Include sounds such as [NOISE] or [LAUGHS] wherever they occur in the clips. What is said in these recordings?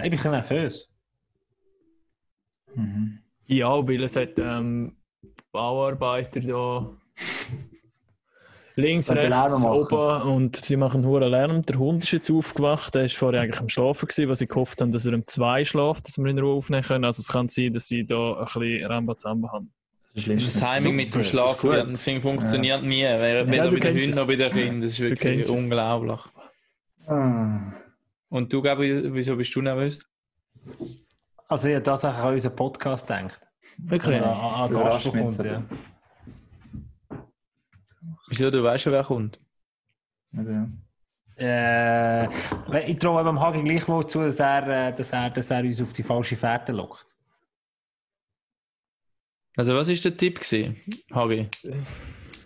Äh, ich bin ein bisschen nervös. Mhm. Ja, weil es hat ähm, Bauarbeiter da links, rechts, oben und sie machen hohen Lärm. Der Hund ist jetzt aufgewacht, der ist vorher eigentlich am Schlafen gewesen, was sie gehofft haben, dass er um zwei schläft, dass wir ihn in Ruhe aufnehmen können. Also es kann sein, dass sie da ein bisschen Rambazamba haben. Das ist Das Timing mit dem das Schlafen das Ding funktioniert nie. Weder, Ja, bei den Hunden es. noch bei den Kindern. Das ist wirklich unglaublich. Ah. Und du, Gabi, wieso bist du nervös? Also ich habe tatsächlich an unseren Podcast gedacht. Wirklich? An, an Überrascht Gast, der kommt, ja. Wieso? Du weißt schon, wer kommt. Ja. Äh, ich traue dem Hagi gleichwohl zu, dass er, äh, dass, er, dass er uns auf die falsche Fährte lockt. Also, was ist der Tipp gewesen, Hagi?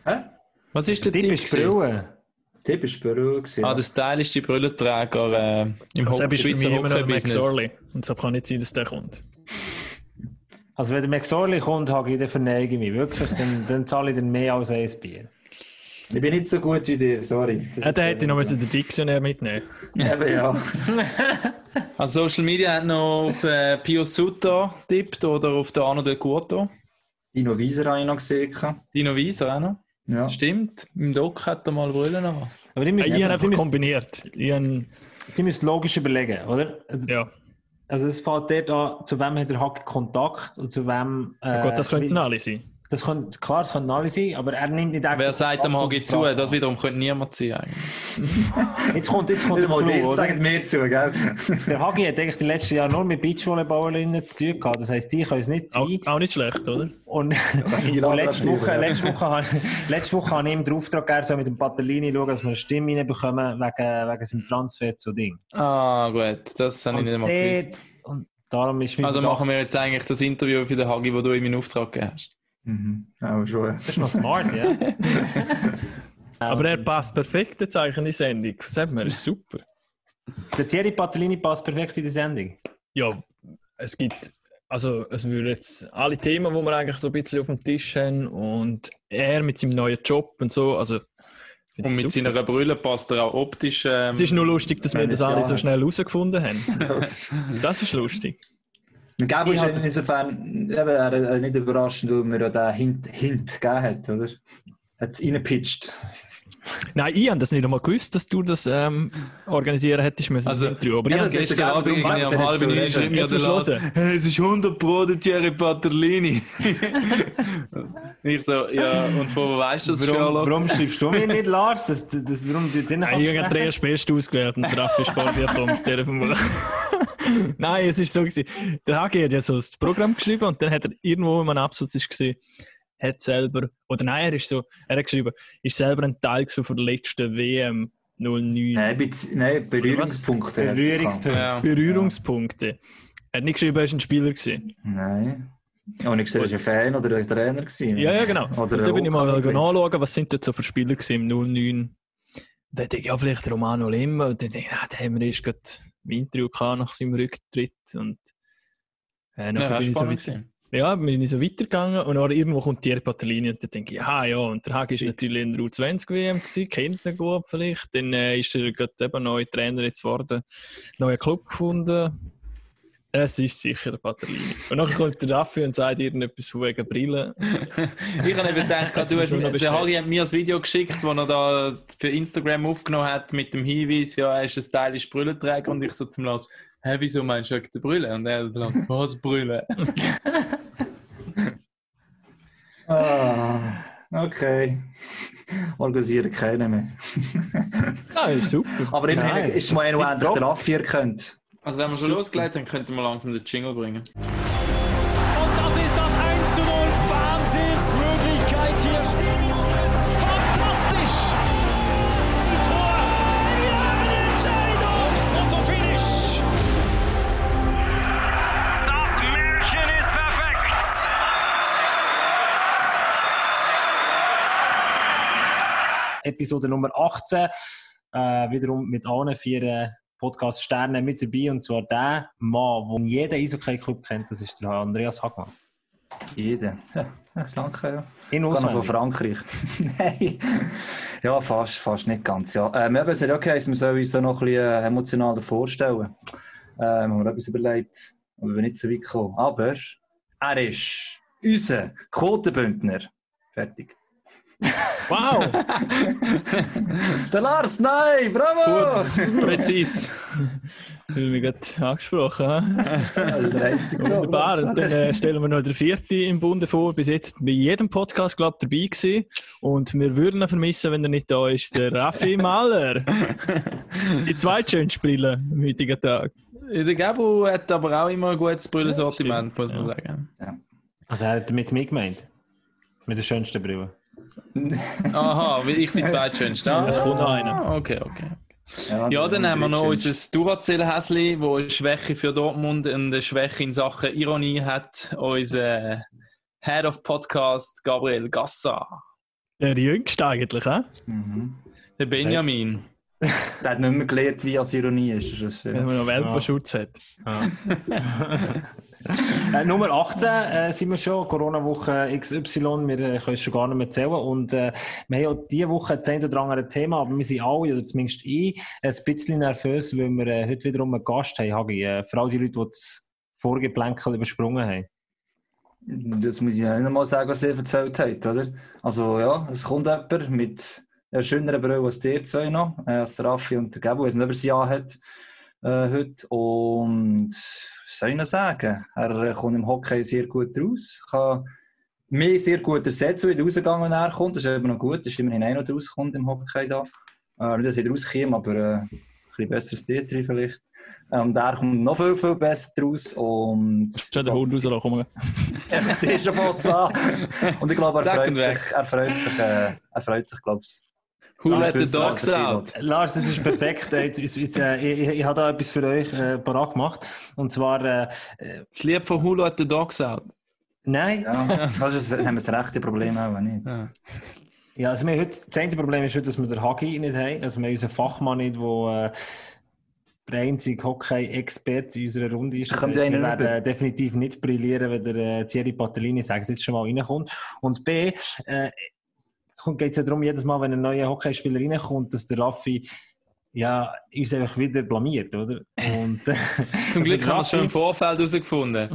Hä? Was ist der Die Tipp bist gewesen? Brille. Tipp ist Büro gewesen. Ah, der stylische Brillenträger äh, im Also, Hockey, ist Schweizer immer noch Max Hockey-Business. Und so kann nicht sein, dass der kommt. Also wenn der McSorley kommt, Hagi, dann verneige ich mich wirklich. Dann, dann zahle ich dann mehr als ein Bier. Ich bin nicht so gut wie dir, sorry. Das Ja, ist der hätte noch so. müssen den Dictionär mitnehmen Eben, ja. [LAUGHS] Also, Social Media hat noch auf äh, Pio Sutter tippt oder auf den Arno Del Curto. Dino Wieser habe ich noch gesehen. Dino Wieser auch noch. Ja. Stimmt, im Doc hat er mal Brüllen an. Aber die müssen, Ich habe die einfach müssen, kombiniert. Ich habe, die müssen logisch überlegen, oder? ja. Also es fällt dort an, zu wem hat der Hagi Kontakt und zu wem... Äh, Gut, das könnten wie- alle sein. Das könnte, klar, das könnte alle sein, aber er nimmt nicht extra Wer sagt dem und zu? Das wiederum könnte niemand sein. Eigentlich. [LAUGHS] Jetzt kommt, jetzt kommt der Clou, oder? sagen mir zu, gell? [LAUGHS] Der Hagi hat eigentlich die letzten Jahre nur mit Beachvolleyballerinnen zu tun gehabt. Das heisst, die können es nicht Auch, sein. auch nicht schlecht, oder? Und, [LAUGHS] und letzte, Woche, letzte, Woche, habe- letzte Woche habe ich ihm den Auftrag gegeben, so mit dem Patellini schauen, dass wir eine Stimme reinbekommen wegen, wegen seinem Transfer zu Ding. Ah, gut, das habe ich nicht einmal gewusst. dort- und darum ist mir Also machen wir jetzt eigentlich das Interview für den Hagi, wo du in meinen Auftrag gegeben hast. Mhm. Auch schon. Das ist noch smart, ja. [LAUGHS] Aber er passt perfekt jetzt eigentlich in die Sendung. Sag mir, ist super. Der Thierry Patellini passt perfekt in die Sendung. Ja, es gibt, also es würde jetzt alle Themen, die wir eigentlich so ein bisschen auf dem Tisch haben und er mit seinem neuen Job und so, also Und mit super. seiner Brille passt er auch optisch. Ähm, Es ist nur lustig, dass wir das alle so schnell herausgefunden haben. [LAUGHS] Das ist lustig. Gabo Ich ist hatte- insofern eben, nicht überraschend, weil mir ja den Hint, Hint gegeben hat, oder? Hat es reingepitcht. Nein, ich habe das nicht einmal gewusst, dass du das ähm, organisieren hättest müssen. Also, Interview. aber ja, ich das habe Gestern Abend weiß um halb schon neun du Lars, hey, es ist 100 Pro der Thierry Patterlini. ich so, ja, und von wo weißt du das, Warum, Sherlock? warum schreibst du mir nicht, Lars? Das, das, das, warum du den Nein, ich habe den erst Best ausgewählt und der Raffi dir vom Telefon. [LAUGHS] [LAUGHS] Nein, es ist so gewesen. Der HG hat ja so das Programm geschrieben und dann hat er irgendwo in einem Absatz ist gesehen, hat selber, oder nein, er ist so, er hat geschrieben, ist selber ein Teil von der letzten WM 09. Nein, bez- nein Berührungspunkte. er Berührungspunkte. Ja. Berührungspunkte. Er hat nicht geschrieben, er ist ein Spieler gewesen. Nein. Und ich sehe, er war ein Fan oder ein Trainer. Gewesen. Ja, ja, genau. Oder und da bin ich mal nachschauen, was sind dort so für Spieler gewesen im 09. Da dachte ich, ja, vielleicht Romano Limmer. Und dann dachte ich, ja, da haben wir erst gerade Interview gehabt nach seinem Rücktritt. Und äh, Ja, bin ich so weit, ja, bin ich so weitergegangen und dann irgendwo kommt Thierry Patellini und dann denke ich, ja, ja, und der Hagi ist Fix. natürlich in der U20 WM gewesen, kennt ihn gut vielleicht. Dann äh, ist er gerade eben neuer Trainer jetzt geworden, neuen Club gefunden. Es ist sicher der Patellini. Und dann kommt der Raffi und sagt irgendetwas von wegen Brille. Ich habe eben gedacht, [LAUGHS] du du der. Hagi hat mir das Video geschickt, das er da für Instagram aufgenommen hat, mit dem Hinweis, ja, er ist ein stylisch Brüllenträger. Und ich so zum Lars, hä, wieso meinst du wegen der Brille? Und er hat Lars, was Brille? [LAUGHS] Ah, okay. Organisieren keinen mehr. Ja, ist super. Aber immerhin Nein. ist mal endlich der Raffi erkannt. Also wenn wir schon losgelegt haben, könnten wir langsam den Jingle bringen. Und das ist das 1 zu 0. Wahnsinnsmöglichkeit hier. Fantastisch. Ein Tor. Wir haben den Entscheidung. Fotofinish. Das Märchen ist perfekt. Episode Nummer 18. Äh, wiederum mit allen vier äh, Podcast-Sternen mit dabei. Und zwar der Mann, den jeder Eishockey-Club kennt, das ist der Andreas Hagmann. Jeder. Ja, [LAUGHS] danke. Ja. In noch von. Frankreich. [LAUGHS] Nein. Ja, fast, fast nicht ganz. Ja. Ähm, eben, es ist okay, wir sollen uns da noch ein bisschen äh, emotional vorstellen. Ähm, haben wir etwas überlegt, aber wir nicht so weit gekommen. Aber er ist unser Quotenbündner. Fertig. [LAUGHS] Wow! [LAUGHS] Der Lars, nein, bravo! Kurz, präzis. [LAUGHS] Ich habe mich gerade angesprochen. einzige Wunderbar. Und dann äh, stellen wir noch den vierten im Bunde vor. Bis jetzt bei jedem Podcast, glaube ich, dabei gewesen. Und wir würden ihn vermissen, wenn er nicht da ist. Der Raffi [LAUGHS] Mahler. Die zweitschönste Brille am heutigen Tag. Der Gabo hat aber auch immer ein gutes Brillensortiment, muss man sagen. Also er hat mit mir gemeint. Mit der schönsten Brille. [LAUGHS] Aha, wie ich die zweitschönste. Ah, Es kommt noch einer. Okay, okay. Ja, dann haben wir noch unser Duracell-Häsli, das eine Schwäche für Dortmund und eine Schwäche in Sachen Ironie hat. Unser Head of Podcast, Gabriel Gassa. Der jüngste eigentlich, hä? Mhm. Der Benjamin. [LAUGHS] Der hat nicht mehr gelernt, wie als Ironie ist. Das ist Wenn äh, man noch Welpenschutz hat. [LAUGHS] [LAUGHS] Äh, Nummer 18 äh, sind wir schon, Corona-Woche XY, wir äh, können es schon gar nicht mehr zählen. Und äh, wir haben ja diese Woche das ein oder andere Thema, aber wir sind alle, oder zumindest ich, ein bisschen nervös, weil wir äh, heute wiederum einen Gast haben, Hagi. Äh, vor allem die Leute, die das Vorgeplänkel übersprungen haben. Das muss ich ja nicht mal sagen, was ihr erzählt habt, oder? Also ja, es kommt jemand mit einer schöneren Brille als die zwei noch, äh, als Raffi und der Gabo, der es nicht über das Jahr hat äh, heute. Und was soll ich noch sagen? Er äh, kommt im Hockey sehr gut raus, kann mich sehr gut ersetzen, wie er rausgegangen wenn er kommt. Das ist eben noch gut, das ist immerhin einer, der rauskommt im Hockey da. Äh, nicht, dass ich rauskäme, aber äh, ein bisschen besseres Theater vielleicht. Äh, Und er kommt noch viel, viel besser raus. Und Schon der Hund komm. [LAUGHS] ja, wir sehen schon von an. Und ich glaube, er freut sich, er freut sich, äh, er freut sich, glaube ich. Who let the dogs out? Lars, das ist perfekt. Jetzt, jetzt, jetzt, äh, ich, ich, ich habe da etwas für euch äh, parat gemacht. Und zwar, äh, äh, Das Lied von Who let the dogs out? nein, Ja, das ist, haben wir das rechte Problem auch nicht. Ja. Ja, also wir heute, das eine Problem ist heute, dass wir den Hagi nicht haben. Also wir haben unseren Fachmann nicht, der äh, der einzige Hockey-Experte in unserer Runde ist. Das heisst, wir werden äh, definitiv nicht brillieren, wenn der äh, Thierry Patellini, sagen Sie jetzt schon mal, reinkommt. Und B, äh, geht es ja darum, jedes Mal, wenn ein neuer Hockeyspieler reinkommt, dass der Raffi ja, uns einfach wieder blamiert, oder? Und, äh, [LAUGHS] Zum Glück haben wir es schon im Vorfeld herausgefunden.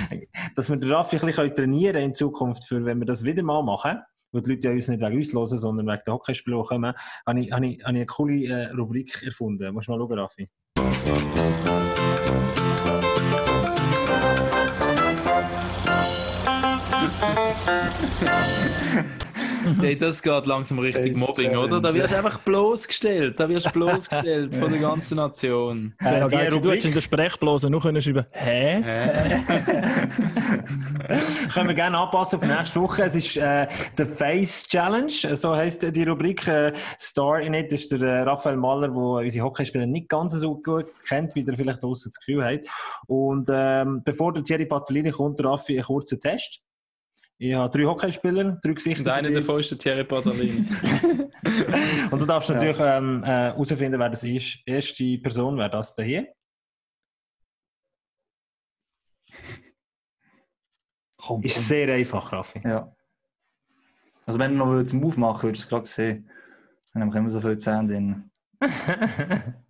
[LAUGHS] dass wir den Raffi ein bisschen trainieren können in Zukunft, für wenn wir das wieder mal machen, weil die Leute ja uns nicht wegen uns hören, sondern wegen der Hockeyspieler, die kommen, habe ich, habe ich, habe ich eine coole äh, Rubrik erfunden. Musst du mal schauen, Raffi. [LAUGHS] Hey, das geht langsam richtig Mobbing, oder? Da wirst du einfach bloßgestellt. Da wirst du bloßgestellt [LAUGHS] von der ganzen Nation. Ja, Äh, die du Rubrik- hättest in der Sprechblase noch können schreiben Hä? Hä? [LAUGHS] Können wir gerne anpassen auf nächste Woche. Es ist äh, der Face Challenge, so heisst die Rubrik. Äh, Star in it ist der äh, Raphael Maller, der unsere Hockeyspieler nicht ganz so gut kennt, wie er vielleicht draussen das Gefühl hat. Und ähm, bevor der Thierry Patellini kommt, Raffi einen kurzen Test. Ich habe drei Hockeyspieler, drei Gesichter. Und einer davon ist der Thierry Patellini. [LAUGHS] Und du darfst natürlich ähm, äh, herausfinden, wer das ist. Erste Person wäre das da hier. Komm, Ist komm. sehr einfach, Raffi. Ja. Also wenn du noch einen Move machen würdest, du es gerade sehen. Dann haben wir immer so viel Zähne drin. [LAUGHS]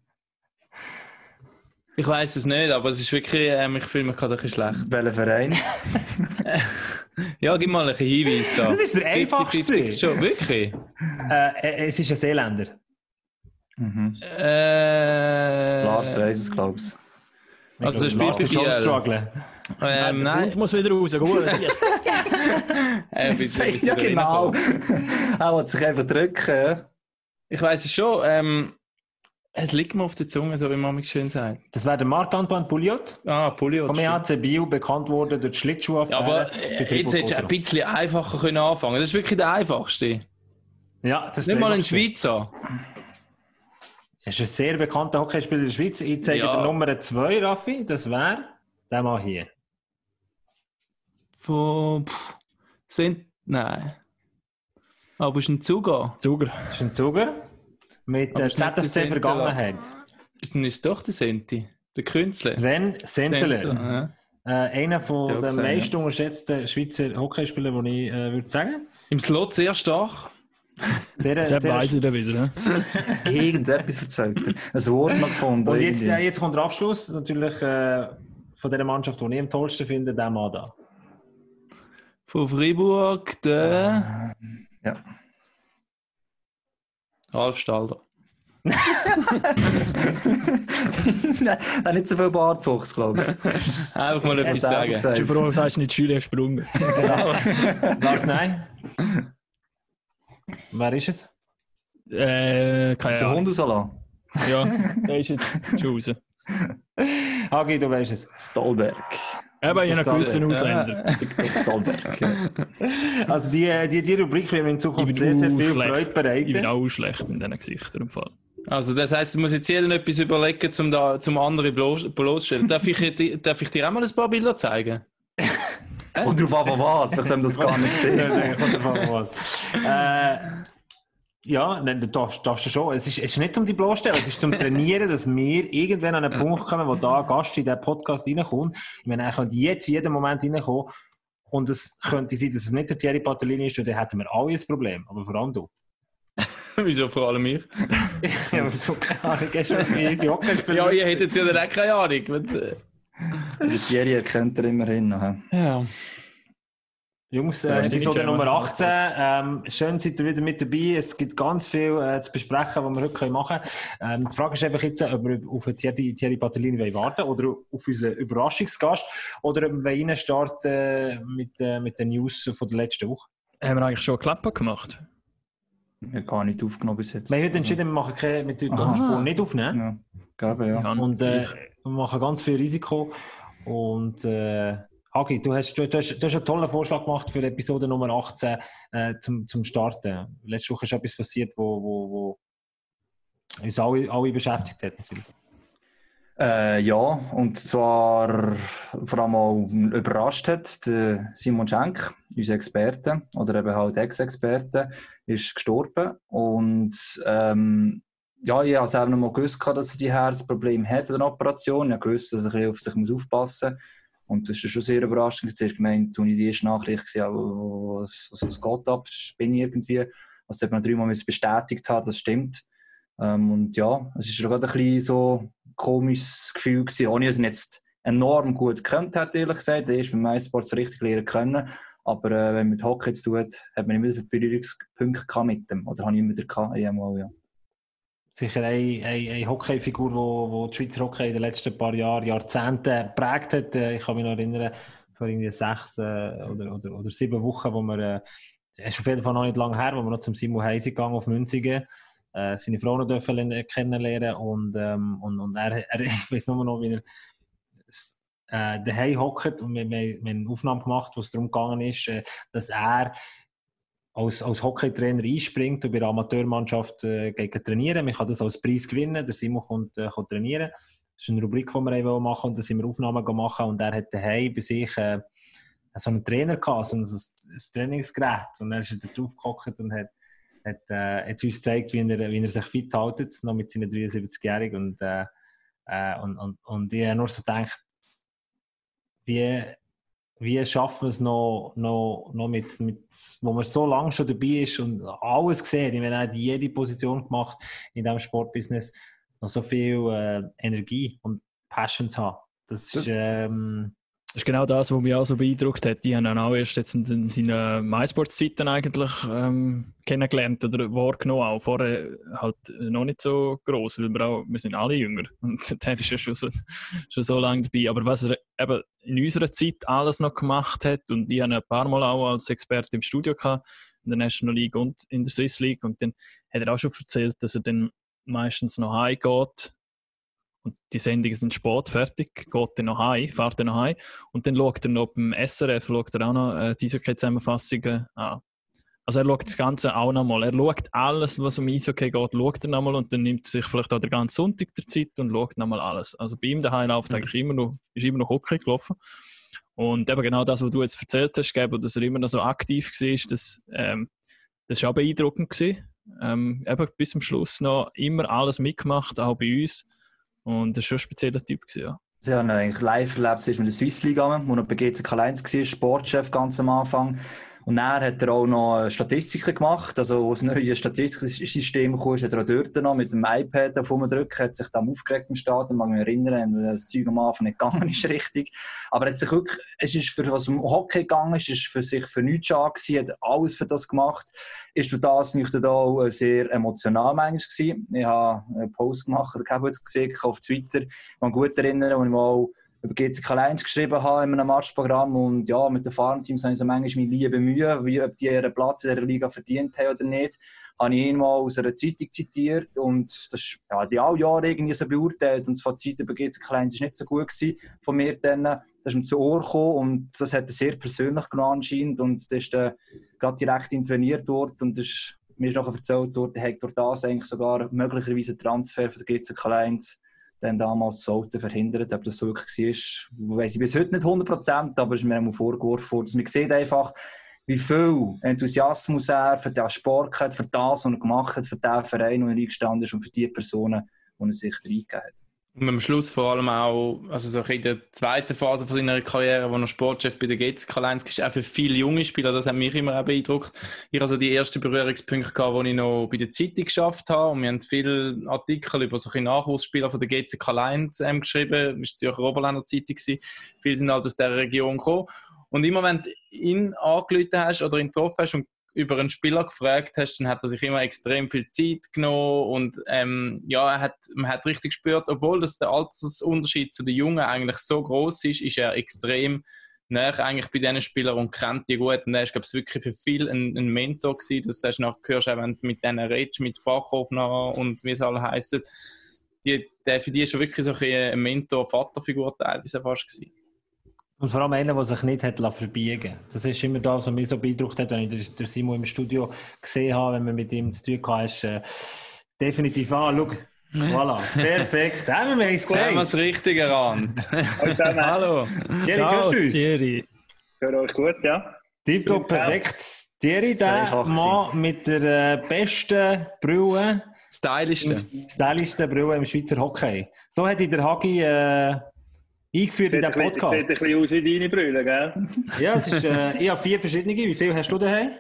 Ich weiß es nicht, aber es ist wirklich, ähm, ich fühle mich gerade ein bisschen schlecht. Welcher Verein? [LAUGHS] Ja, gib mal einen Hinweis da. Das ist der 50-50 einfachste. Schon, wirklich? Äh, äh, es ist ein Seeländer. Mhm. Äh, Lars weiss es, glaube ich. Ich Also, spielt Lars ist schon Biel. strugglen. Ähm, nein. Hund muss wieder raus. Gut. [LAUGHS] Äh, ja, [LAUGHS] wie- genau. er will sich einfach drücken. Ich weiß es schon. Ähm, es liegt mir auf der Zunge, so wie man mich schön sagt. Das wäre der Marc-Antoine Pouliot Ah, Pulio. vom EHC Bio, bekannt worden durch die Schlittschuhaffäre. Ja, aber äh, jetzt hättest du ein bisschen einfacher können anfangen Das ist wirklich der einfachste. Ja, das ist Nicht mal ein. Schweizer. Er ist ein sehr bekannter Hockeyspieler in der Schweiz. Ich zeige Ja. dir Nummer 2, Raffi. Das wäre der mal hier. Von. Pff, sind. Nein. Aber es ist ein Zuger. Zuger. Ist ein Zuger mit äh, der ZSC-Vergangenheit. Dann ist es doch der Senti. Der Künstler. Sven Senteler. ja. Äh, einer von Ja, den gesehen, meist unterschätzten Schweizer Hockeyspielern, die ich äh, würde sagen. Im Slot sehr stark. Sehr, Das sehr- weiß ich dann wieder. Ne? [LAUGHS] Irgendetwas erzählt er. Ein Wort noch gefunden. Und jetzt, äh, jetzt kommt der Abschluss natürlich äh, von der Mannschaft, die ich am tollsten finde, der Mann da. Von Freiburg, der Ja. Ralf Stalder. Nein, nicht so viel Bartwuchs, glaube ich. Einfach mal etwas sagen. gesagt. Du allem sagst nicht Schüler gesprungen. Lars, nein? Wer ist es? äh, keine Der Ahnung. Hund rauslassen. Ja, der ist jetzt schon raus. Hagi, du weißt es. Stolberg. Eben, ich habe gewusst, den. Ausländer. [LAUGHS] Also die, die, die Rubrik wird mir in Zukunft sehr, sehr viel schlecht. Freude Ich bin bereiten. auch schlecht in diesen Gesichtern im Fall. Also, das heisst, es muss jetzt jeder etwas überlegen, um da, zum anderen bloß- bloßstellen. Darf ich, dir- darf ich dir auch mal ein paar Bilder zeigen? Und drauf an, von was? Vielleicht haben wir das gar nicht [LAUGHS] gesehen. Ja, kommt drauf an, was. [LAUGHS] äh, ja, nein, du darfst, darfst du schon. Es ist, es ist nicht um die Bloßstellen, es ist zum Trainieren, dass wir irgendwann an einen Punkt kommen, wo da ein Gast in diesen Podcast reinkommt. Ich meine, er könnte jetzt jeden Moment reinkommen und es könnte sein, dass es nicht der Thierry Patellini ist und dann hätten wir alle ein Problem, aber vor allem du. [LAUGHS] Wieso vor allem ich? [LAUGHS] ja, weil du keine Ahnung hast, wie Hockey spielen. Ja, ihr hättet ja dann auch keine Ahnung. Äh, Die Thierry erkennt er immerhin noch. ja. Jungs, äh, Episode ja. Nummer 18. Ähm, schön, seid ihr wieder mit dabei. Es gibt ganz viel äh, zu besprechen, was wir heute machen können. Ähm, die Frage ist einfach jetzt, ob wir auf Thierry, Thierry Patellini wollen warten oder auf unseren Überraschungsgast oder ob wir rein starten äh, mit, äh, mit den News von der letzten Woche. Haben wir eigentlich schon eine Klappe gemacht? Ich habe gar nicht aufgenommen bis jetzt. Wir haben heute entschieden, wir machen keine, mit der. Tonspur nicht aufnehmen Ja, glaube ja. Ja. und äh, wir machen ganz viel Risiko. Und äh, Hagi, du hast, du, hast, du hast einen tollen Vorschlag gemacht für Episode Nummer 18 äh, zum, zum Starten. Letzte Woche ist etwas passiert, wo, wo, wo uns alle, alle beschäftigt hat. Natürlich. Äh, ja, und zwar vor allem auch überrascht hat, der Simon Schenk, unser Experte, oder eben halt Ex-Experte, ist gestorben. Und ähm, ja, ich habe selber noch mal gewusst, dass er die Herzprobleme hat in der Operation. Ich habe gewusst, dass er auf sich aufpassen muss. Und das ist schon sehr überraschend. Zuerst gemeint, als ich die erste Nachricht gesehen habe, was, was, geht ab, bin ich irgendwie. Was eben noch dreimal bestätigt hat, das stimmt. Ähm, und ja, es ist schon gerade ein bisschen so ein komisches Gefühl gewesen, ohne dass ich jetzt enorm gut gekannt hätte, ehrlich gesagt. Er ist beim MySports so richtig lernen können. Aber äh, wenn man mit Hockey zu tun hat, hat man immer wieder Berührungspunkte mit dem. Oder habe ich immer gehabt, einmal, ja. Sicher eine, eine, eine Hockeyfigur, die wo, die Schweizer Hockey in den letzten paar Jahren, Jahrzehnten geprägt hat. Äh, Ich kann mich noch erinnern, vor irgendwie sechs äh, oder, oder, oder sieben Wochen, wo wir, äh, ist auf jeden Fall noch nicht lange her, wo wir noch zum Simon Heise gegangen auf Münzigen. Äh, seine Frau noch dürfen lernen- kennenlernen und, ähm, und, und er, er, [LAUGHS] ich weiß nur noch, wie er äh, daheim hockt und wir, wir, wir haben eine Aufnahme gemacht, wo es darum gegangen ist, äh, dass er als, als Hockeytrainer einspringt und bei der Amateurmannschaft äh, geht trainieren. Man kann das als Preis gewinnen. Der Simon kommt äh, kann trainieren. Das ist eine Rubrik, die wir machen und da sind wir Aufnahmen gemacht und er hat daheim bei sich äh, so einen Trainer gehabt, so ein, ein Trainingsgerät und dann ist er da drauf gehockt und hat, hat, äh, hat uns gezeigt, wie er, wie er sich fit hält, noch mit seinen 73-Jährigen und, äh, äh, und, und, und ich habe nur so gedacht, wie, wie schaffen wir es noch, noch, noch mit, mit, wo man so lange schon dabei ist und alles gesehen, ich meine, hat jede Position gemacht in diesem Sportbusiness, noch so viel äh, Energie und Passion zu haben. Das ist, ähm, Das ist genau das, was mich auch so beeindruckt hat. Die haben ihn auch erst jetzt in, in seinen MySports-Zeiten eigentlich ähm, kennengelernt oder wahrgenommen. Auch vorher halt noch nicht so groß, weil wir, auch, wir sind alle jünger. [LAUGHS] Und der ist ja schon so, schon so lange dabei. Aber was er eben in unserer Zeit alles noch gemacht hat, und ich habe ein paar Mal auch als Experte im Studio gehabt, in der National League und in der Swiss League. Und dann hat er auch schon erzählt, dass er dann meistens noch heimgeht und die Sendungen sind spät fertig, geht dann noch heim, fährt dann noch heim und dann schaut er noch beim SRF schaut er auch noch äh, diese Zusammenfassungen an. Also er schaut das Ganze auch nochmal. Er schaut alles, was um Eishockey geht, schaut er nochmal und dann nimmt er sich vielleicht auch den ganzen Sonntag der Zeit und schaut nochmal alles. Also bei ihm daheim läuft eigentlich immer noch, ist immer noch Hockey gelaufen. Und eben genau das, was du jetzt erzählt hast, Gabo, dass er immer noch so aktiv war, das, ähm, das war auch beeindruckend. Gewesen. Ähm, eben bis zum Schluss noch immer alles mitgemacht, auch bei uns. Und das war schon ein spezieller Typ. Gewesen, ja. Sie haben eigentlich live erlebt, zuerst mit der Swiss League, gegangen, wo er bei GCK 1 war, Sportchef ganz am Anfang. Und dann hat er auch noch Statistiken gemacht, also als das neue Statistiksystem kam, hat er auch dort noch mit dem iPad auf drücken, hat sich dann aufgeregt im Stadion, mag mich erinnern, das Zeug am Anfang nicht gegangen ist [LAUGHS] richtig. Aber hat sich wirklich, es ist für was um Hockey gegangen ist, ist für sich für nichts angesehen, hat alles für das gemacht. Ist durch das nicht auch sehr emotional manchmal gewesen. Ich habe einen Post gemacht, ich habe es gesehen, auf Twitter, ich kann mich gut erinnern, ich mal über GCK 1 geschrieben habe in einem Matchprogramm. Und ja, mit den Farmteams habe ich so manchmal meine liebe Mühe, wie, ob die ihren Platz in der Liga verdient haben oder nicht, habe ich ihn mal aus einer Zeitung zitiert und das ja, die alle Jahre irgendwie so beurteilt. Und das Fazit über GCK 1 war nicht so gut gewesen von mir dann. Das ist mir zu Ohr gekommen und das hat er sehr persönlich genommen anscheinend. Und das ist dann gerade direkt interveniert dort und ist, mir ist nachher erzählt worden, er hat durch das eigentlich sogar möglicherweise einen Transfer von der GCK 1 dann damals sollten verhindert. Ob das so wirklich war, weiß ich bis heute nicht 100%, aber es ist mir einmal vorgeworfen worden. Man sieht einfach, wie viel Enthusiasmus er für den Sport hat, für das, was er gemacht hat, für den Verein, wo er eingestanden ist und für die Personen, die er sich reingegeben hat. Und am Schluss vor allem auch, also so in der zweiten Phase von seiner Karriere, wo er Sportchef bei der GCK 1 ist, auch für viele junge Spieler, das hat mich immer auch beeindruckt. Ich hatte also die ersten Berührungspunkte gehabt, wo ich noch bei der Zeitung geschafft habe und wir haben viele Artikel über solche Nachwuchsspieler von der GCK 1 ähm, geschrieben, das war die Zürcher Oberländer Zeitung, viele sind halt aus dieser Region gekommen. Und immer wenn du ihn angerufen hast oder ihn getroffen hast und über einen Spieler gefragt hast, dann hat er sich immer extrem viel Zeit genommen und ähm, ja, er hat, man hat richtig gespürt, obwohl das der Altersunterschied zu den Jungen eigentlich so groß ist, ist er extrem näher eigentlich bei diesen Spielern und kennt die gut. Und er ist, glaube ich, wirklich für viele ein, ein Mentor gewesen. Das hast du nachher gehört, wenn du mit denen redest, mit Bachhoff und wie es alle heißen. Die, der, für die ist er wirklich so ein Mentor-Vaterfigur teilweise fast gewesen. Und vor allem einer, der sich nicht hat verbiegen Das ist immer das, was mich so beeindruckt hat, wenn ich den Simon im Studio gesehen habe, wenn man mit ihm zu tun hatte, ist äh, definitiv an. Schau, Voilà, [LAUGHS] perfekt. Da haben wir es gesehen. Da haben wir es richtig erkannt. [LAUGHS] Hallo. Thierry, hörst du uns? Thierry. Hört euch gut, ja? Tipptopp, perfekt. Thierry, der Mann mit der äh, besten Brille. Stylischste. Stylischste Brille im Schweizer Hockey. So hat der Hagi äh, eingeführt in diesem Podcast. Sieht ein bisschen aus wie deine Brille, gell? Ja, es ist, äh, ich habe vier verschiedene. Wie viele hast du daheim?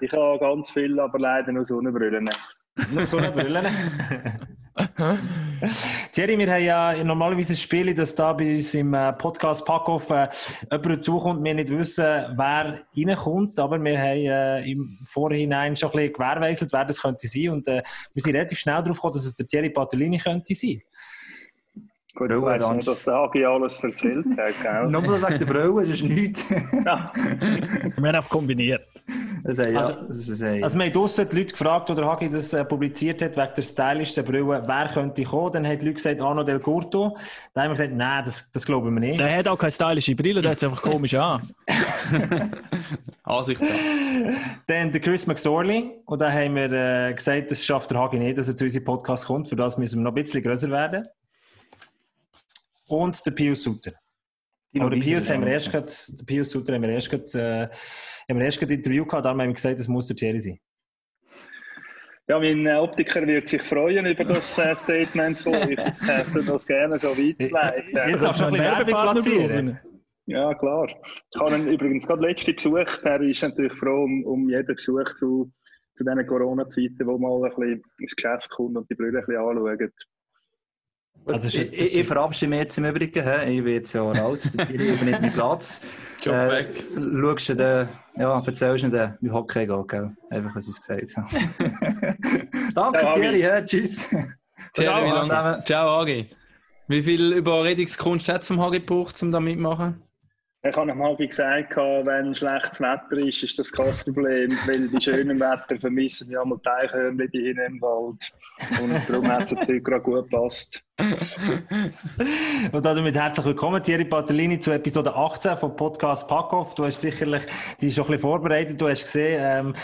Ich habe ganz viele, aber leider nur Sonnenbrillen. Nur Sonnenbrillen? [LAUGHS] Thierry, wir haben ja normalerweise ein Spiel, das da bei uns im äh, Podcast Packoff äh, jemand dazukommt, wir nicht wissen, wer reinkommt, aber wir haben äh, im Vorhinein schon ein bisschen gewährleistet, wer das könnte sein und äh, wir sind relativ schnell darauf gekommen, dass es der Thierry Patellini könnte sein. Gut, ich weiss nicht, dass der Agi alles erzählt hat, gell? [LAUGHS] Nur wegen der Brille, das ist nichts. Ja. [LAUGHS] wir haben einfach kombiniert. Das ja, also, das ist also wir haben draussen die Leute gefragt, oder Hagi das äh, publiziert hat, wegen der stylischen Brille, wer könnte kommen. Dann haben die Leute gesagt, Arno Del Curto. Dann haben wir gesagt, nein, das, das glauben wir nicht. Der hat auch keine stylische Brille, der hat es einfach komisch an. [LAUGHS] Ansichtssache. Dann der Chris McSorley. Und dann haben wir äh, gesagt, das schafft der Hagi nicht, dass er zu unserem Podcast kommt. Für das müssen wir noch ein bisschen größer werden und der Pius Sutter. Aber den Pius haben wir erst grad, den Pius Sutter haben wir erst grad, äh, haben wir erst grad Interview gehabt, darum haben wir gesagt, das muss der Thierry sein. Ja, mein Optiker wird sich freuen über das äh, Statement von euch. Ich hätte das gerne so weiterleiten. Jetzt darfst du ein bisschen Werbung platzieren. Ja, klar. Ich habe ihn übrigens gerade letzte besucht. Er ist natürlich froh um, um jeden Besuch zu, zu diesen Corona-Zeiten, wo mal ein bisschen ins Geschäft kommt und die Brüder ein bisschen anschaut. Also ich, ich, ich, verabschiede mich jetzt im Übrigen. He. Ich bin jetzt ja raus, der Thierry [LAUGHS] übernimmt meinen Platz. Job äh, weg. Schaust du den, ja, erzählst du den, wie Hockey geht, gell? Einfach, was ich gesagt habe. [LAUGHS] Danke, ja, Thierry. He. Tschüss. Lange? Ciao, Agi. Wie viel Überredungskunst hat es vom Hagi gebraucht, um da mitmachen? Ich habe mal gesagt, wenn schlechtes Wetter ist, ist das kein Problem, weil die schönen Wetter vermissen ja mal Teichhörnchen die hin im Wald. Und darum hat es jetzt heute gerade gut gepasst. Und damit herzlich willkommen, Thierry Patellini, zu Episode 18 vom Podcast Packoff. Du hast sicherlich die schon ein bisschen vorbereitet. Du hast gesehen, ähm,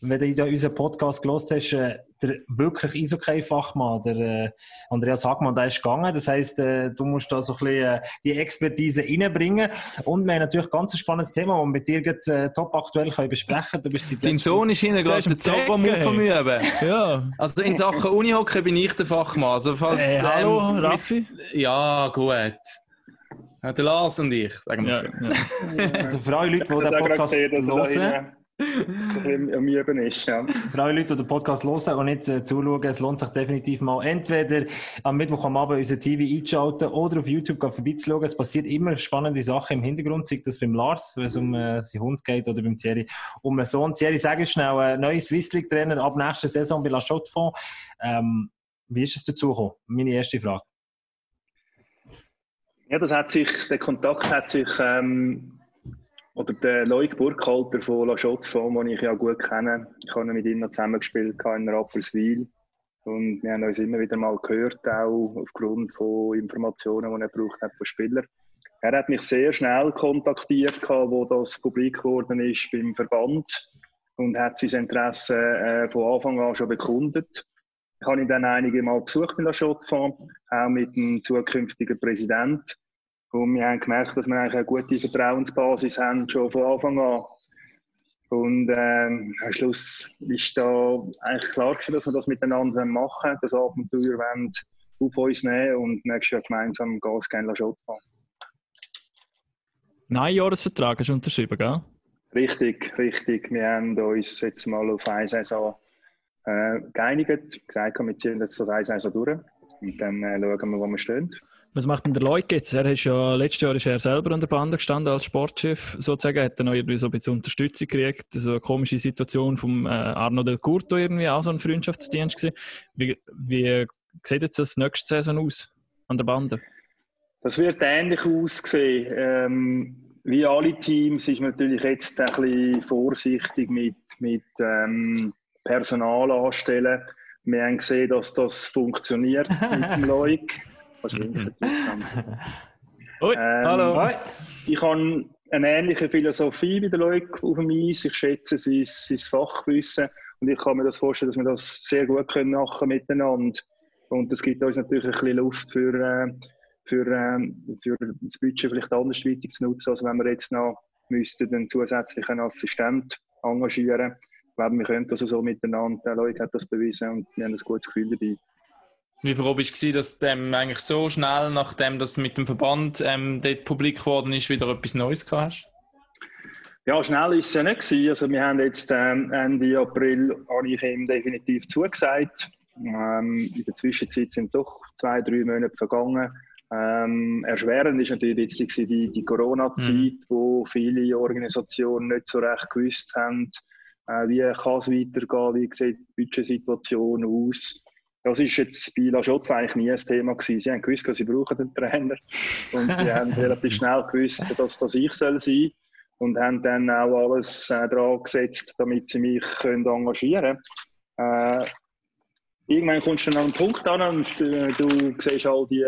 wenn du unseren Podcast gelost hast, äh, der wirklich Eishockey-Fachmann, der äh, Andreas Hagmann, der ist gegangen. Das heisst, äh, du musst da so ein bisschen äh, die Expertise reinbringen. Und wir haben natürlich ein ganz spannendes Thema, das wir mit dir grad, äh, top aktuell können besprechen können. Dein Sohn ist hinten gerade der Zaubermut vom Üben. [LAUGHS] Ja. Also in Sachen Unihockey bin ich der Fachmann. Also falls, hey, hallo, ähm, Raffi? Ja, gut. Ja, der Lars und ich, sagen wir ja, so. Ja. Also für alle Leute, die den Podcast hören, am Üben ist. Ja. Für alle Leute, die den Podcast hören und nicht äh, zuschauen, es lohnt sich definitiv mal entweder am Mittwoch am Abend unser TV einzuschalten oder auf YouTube vorbeizuschauen. Es passiert immer spannende Sachen im Hintergrund, sei das beim Lars, wenn es um äh, seinen Hund geht, oder beim Thierry um einen Sohn. Thierry, sag uns schnell, äh, neuer Swiss League Trainer ab nächster Saison bei La Chaux-de-Fonds. Ähm, wie ist es dazu gekommen? Meine erste Frage. Ja, das hat sich, der Kontakt hat sich, ähm, oder der Loic Burkhalter von La Chaux-de-Fonds, den ich ja gut kenne, ich habe mit ihm noch zusammengespielt in Rapperswil. Und wir haben uns immer wieder mal gehört, auch aufgrund von Informationen, die er braucht hat von Spielern. Er hat mich sehr schnell kontaktiert, wo das publik geworden ist beim Verband und hat sein Interesse äh, von Anfang an schon bekundet. Ich habe ihn dann einige Mal besucht in La Chaux-de-Fonds, auch mit dem zukünftigen Präsidenten. Und wir haben gemerkt, dass wir eigentlich eine gute Vertrauensbasis haben, schon von Anfang an. Und ähm, am Schluss ist da eigentlich klar gewesen, dass wir das miteinander machen, das Abenteuer wollen auf uns nehmen und nächstes Jahr gemeinsam Gas gehen lassen. Nein, Jahresvertrag hast du unterschrieben, gell? Richtig, richtig. Wir haben uns jetzt mal auf eine Saison äh, geeinigt, gesagt, wir ziehen jetzt so eine Saison durch und dann äh, schauen wir, wo wir stehen. Was macht denn der Leute jetzt? Er ist ja, letztes Jahr ist er selber an der Bande gestanden als Sportchef, sozusagen. Hat er noch irgendwie so ein bisschen Unterstützung gekriegt. So eine komische Situation vom äh, Arno Del Curto irgendwie, auch so ein Freundschaftsdienst gewesen. Wie, wie sieht jetzt das nächste Saison aus an der Bande? Das wird ähnlich aussehen. Ähm, wie alle Teams ist man natürlich jetzt ein bisschen vorsichtig mit, mit ähm, Personal anstellen. Wir haben gesehen, dass das funktioniert mit dem [LAUGHS] Leuk. Wahrscheinlich [LAUGHS] Ui, ähm, hallo. Ich habe eine ähnliche Philosophie wie der Leuk auf dem Eis. Ich schätze sein, sein Fachwissen und ich kann mir das vorstellen, dass wir das sehr gut können machen miteinander. Und das gibt uns natürlich ein bisschen Luft für, äh, für, äh, für das Budget vielleicht andersweitig zu nutzen, als wenn wir jetzt noch müssten einen zusätzlichen Assistent engagieren. Ich glaube, wir können das so miteinander. Der Leuk hat das bewiesen und wir haben ein gutes Gefühl dabei. Wie froh bist du, dass dem eigentlich so schnell, nachdem das mit dem Verband ähm, dort publik geworden ist, wieder etwas Neues hast? Ja, schnell ist es ja nicht gewesen. Also wir haben jetzt ähm, Ende April habe ich ihm definitiv zugesagt. Ähm, in der Zwischenzeit sind doch zwei, drei Monate vergangen. Ähm, erschwerend ist natürlich bisschen die, die Corona-Zeit, mhm. wo viele Organisationen nicht so recht gewusst haben, äh, wie kann es weitergehen, wie sieht die Budgetsituation aus. Das ist jetzt bei La Chotte eigentlich nie ein Thema gewesen. Sie haben gewusst, dass sie brauchen einen Trainer und sie haben [LAUGHS] relativ schnell gewusst, dass das ich soll sein und haben dann auch alles äh, dran gesetzt, damit sie mich können engagieren können. Äh, irgendwann kommst du dann an einen Punkt an und äh, du siehst all die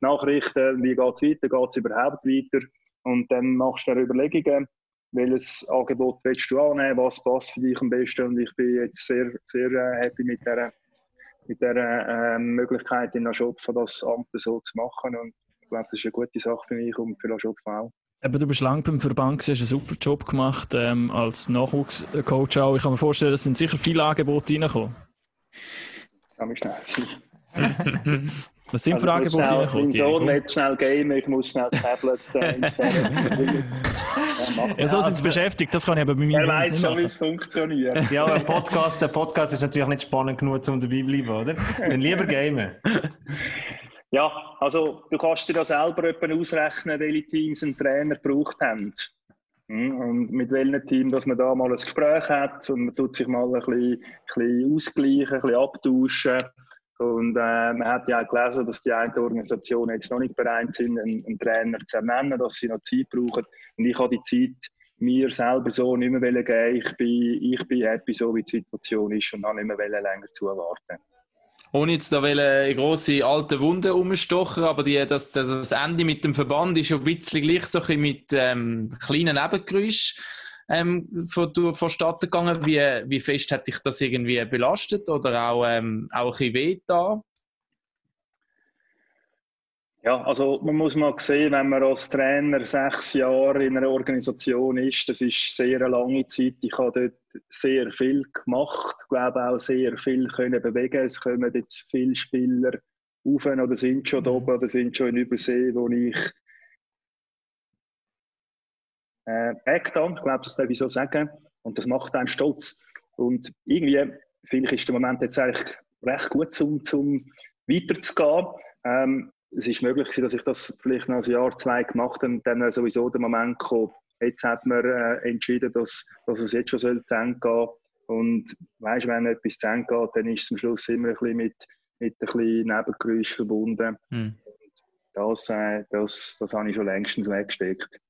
Nachrichten, wie geht es weiter, geht es überhaupt weiter und dann machst du dir Überlegungen, welches Angebot willst du annehmen, was passt für dich am besten und ich bin jetzt sehr, sehr äh, happy mit dieser mit der äh, Möglichkeit in Aschopf das Amt so zu machen. Und ich glaube, das ist eine gute Sache für mich und für Aschopf auch. Eben, du bist lange beim Verband, hast einen super Job gemacht ähm, als Nachwuchscoach auch. Ich kann mir vorstellen, es sind sicher viele Angebote reingekommen. Kann mich schnell sein. [LAUGHS] Was sind also Angebote reingekommen? Mein Sohn will schnell gehen, ich muss schnell das Tablet äh, [LAUGHS] installieren. ja, so sind sie beschäftigt, das kann ich aber bei mir Er weiß schon, wie es funktioniert. Ja, der Podcast, der Podcast ist natürlich nicht spannend genug, um dabei zu bleiben, oder? Sind lieber gamen. Ja, also du kannst dir da selber ausrechnen, welche Teams einen Trainer gebraucht haben. Hm, und mit welchem Team, dass man da mal ein Gespräch hat und man tut sich mal ein bisschen, ein bisschen ausgleichen, ein bisschen abtauschen. Und äh, man hat ja auch gelesen, dass die eine Organisation jetzt noch nicht bereit sind, einen, einen, Trainer zu ernennen, dass sie noch Zeit brauchen. Und ich habe die Zeit mir selber so nicht mehr geben. Ich bin, ich bin happy, so wie die Situation ist und habe nicht mehr länger zu warten. Ohne jetzt da eine grosse alte Wunde umstochen, aber die, das, das Ende mit dem Verband ist ja ein bisschen gleich so ein mit ähm, kleinen Nebengeräuschen ähm, von, vonstatten gegangen. Wie, wie fest hat dich das irgendwie belastet oder auch, ähm, auch ein bisschen weh da? Ja, also man muss mal sehen, wenn man als Trainer sechs Jahre in einer Organisation ist, das ist sehr eine lange Zeit. Ich habe dort sehr viel gemacht, ich glaube auch sehr viel können bewegen. Es kommen jetzt viele Spieler auf oder sind schon da mhm. oben oder sind schon in Übersee, wo ich äh, Backdown, ich glaube, das darf ich so sagen. Und das macht einen stolz. Und irgendwie, finde ich, ist der Moment jetzt eigentlich recht gut, um, um weiterzugehen. Ähm, es ist möglich, dass ich das vielleicht noch ein Jahr, zwei gemacht habe und dann sowieso der Moment kam, jetzt hat man äh, entschieden, dass, dass es jetzt schon zu Ende gehen Und weißt, wenn etwas zu Ende geht, dann ist es am Schluss immer ein bisschen mit, mit ein bisschen Nebengeräusch verbunden. Mhm. Das, äh, das, das habe ich schon längstens weggesteckt.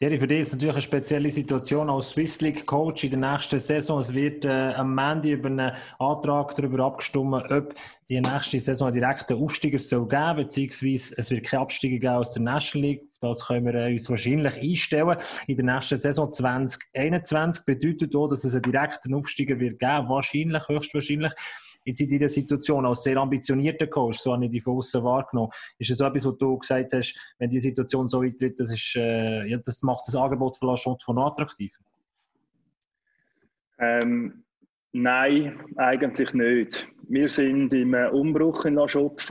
Thierry, für dich ist natürlich eine spezielle Situation als Swiss League Coach in der nächsten Saison. Es wird äh, am Ende über einen Antrag darüber abgestimmt, ob die nächste Saison einen direkten Aufsteiger soll geben beziehungsweise es wird keine Absteiger geben aus der National League. Das können wir äh, uns wahrscheinlich einstellen. In der nächsten Saison 2021 bedeutet auch, dass es einen direkten Aufsteiger wird geben, wahrscheinlich, höchstwahrscheinlich jetzt in dieser Situation als sehr ambitionierter Coach, so habe ich die von außen wahrgenommen. Ist das so etwas, was du gesagt hast, wenn die Situation so eintritt, das, ist, äh, ja, das macht das Angebot von La Chaux von attraktiv? Ähm, nein, eigentlich nicht. Wir sind im Umbruch in La Chaux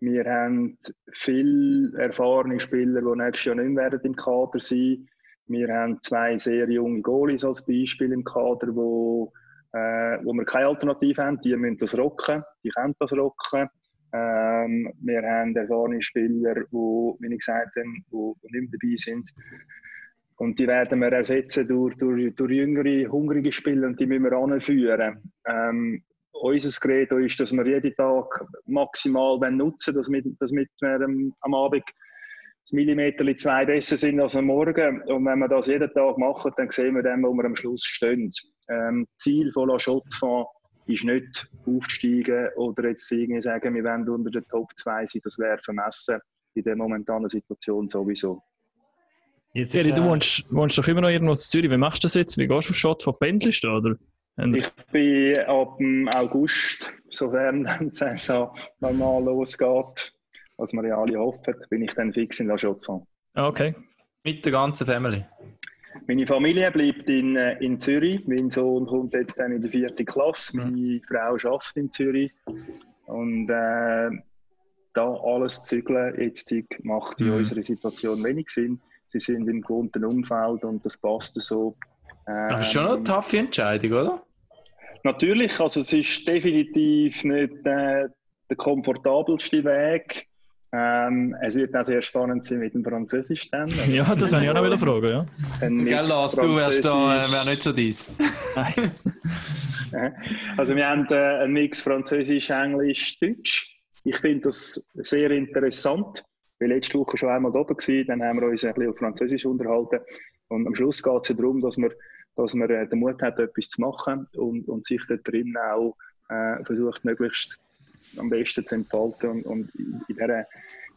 Wir haben viele erfahrene Spieler, die nächstes Jahr nicht mehr im Kader sein werden. Wir haben zwei sehr junge Goalies als Beispiel im Kader, die äh, wo wir keine Alternative haben. Die müssen das rocken, die können das rocken. Ähm, wir haben erfahrene Spieler, die, wie ich gesagt habe, die, die nicht dabei sind. Und die werden wir ersetzen durch, durch, durch jüngere, hungrige Spieler und die müssen wir anführen. Ähm, unser Credo ist, dass wir jeden Tag maximal nutzen dass wir, dass wir ähm, am Abend das Millimeter zwei besser sind als am Morgen. Und wenn wir das jeden Tag machen, dann sehen wir dann, wo wir am Schluss stehen. Ähm, Ziel von La Chaux-de-Fonds ist nicht aufzusteigen oder jetzt irgendwie sagen, wir wollen unter den Top 2 sein. Das wäre vermessen in der momentanen Situation sowieso. Jetzt, Eri, du äh, wohnst, wohnst doch immer noch irgendwo in Zürich. Wie machst du das jetzt? Wie gehst du auf Schott von Pendelst oder? Ich bin ab August, sofern [LAUGHS] die Saison normal losgeht, was wir ja alle hoffen, bin ich dann fix in La Chaux-de-Fonds. Okay. Mit der ganzen Family? Meine Familie bleibt in, äh, in Zürich. Mein Sohn kommt jetzt dann in die vierte Klasse. Meine Frau arbeitet in Zürich. Und äh, da alles zügeln, jetzt macht in mhm. unserer Situation wenig Sinn. Sie sind im gewohnten Umfeld und das passt so. Ähm, das ist schon eine taffe Entscheidung, oder? Natürlich, also es ist definitiv nicht äh, der komfortabelste Weg. Ähm, es wird auch sehr spannend sein mit dem Französisch dann. [LAUGHS] Ja, das habe ich auch noch wieder fragen, ja. Gell, Lars, du wärst da, äh, wäre nicht so dies. [LAUGHS] also wir haben äh, einen Mix Französisch, Englisch, Deutsch. Ich finde das sehr interessant. weil letzte Woche schon einmal da oben war, dann haben wir uns ein bisschen auf Französisch unterhalten. Und am Schluss geht es ja darum, dass man, dass man äh, den Mut hat, etwas zu machen und, und sich da drin auch äh, versucht, möglichst am besten zu entfalten und, und in, dieser,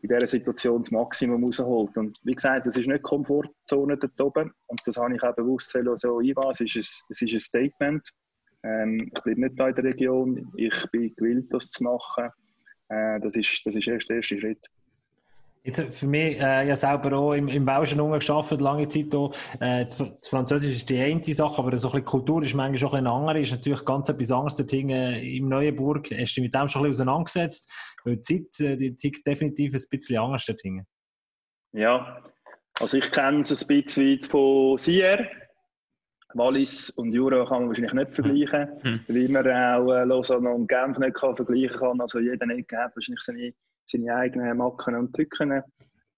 in dieser Situation das Maximum rausholt. Und wie gesagt, es ist nicht Komfortzone dort oben und das habe ich auch bewusst so eingebaut. Es ist ein, es ist ein Statement. Ähm, ich bin nicht da in der Region, ich bin gewillt, das zu machen. Äh, das, ist, das ist erst der erste Schritt. Jetzt für mich, äh, ja selber auch im, im Belgien gearbeitet, lange Zeit auch. Äh, das Französisch ist die eine Sache, aber so ein bisschen Kultur ist manchmal auch ein andere. Ist natürlich ganz etwas anderes dort äh, im Neuenburg. Hast du dich mit dem schon ein bisschen auseinandergesetzt? Weil die Zeit, äh, die tickt definitiv ein bisschen anders dort Ja, also ich kenne es ein bisschen von Sier. Wallis und Jura kann man wahrscheinlich nicht vergleichen, mhm. wie man auch äh, Lausanne und Genf nicht kann vergleichen kann. Also jeder nicht hat wahrscheinlich seine seine eigenen Macken und Tücken.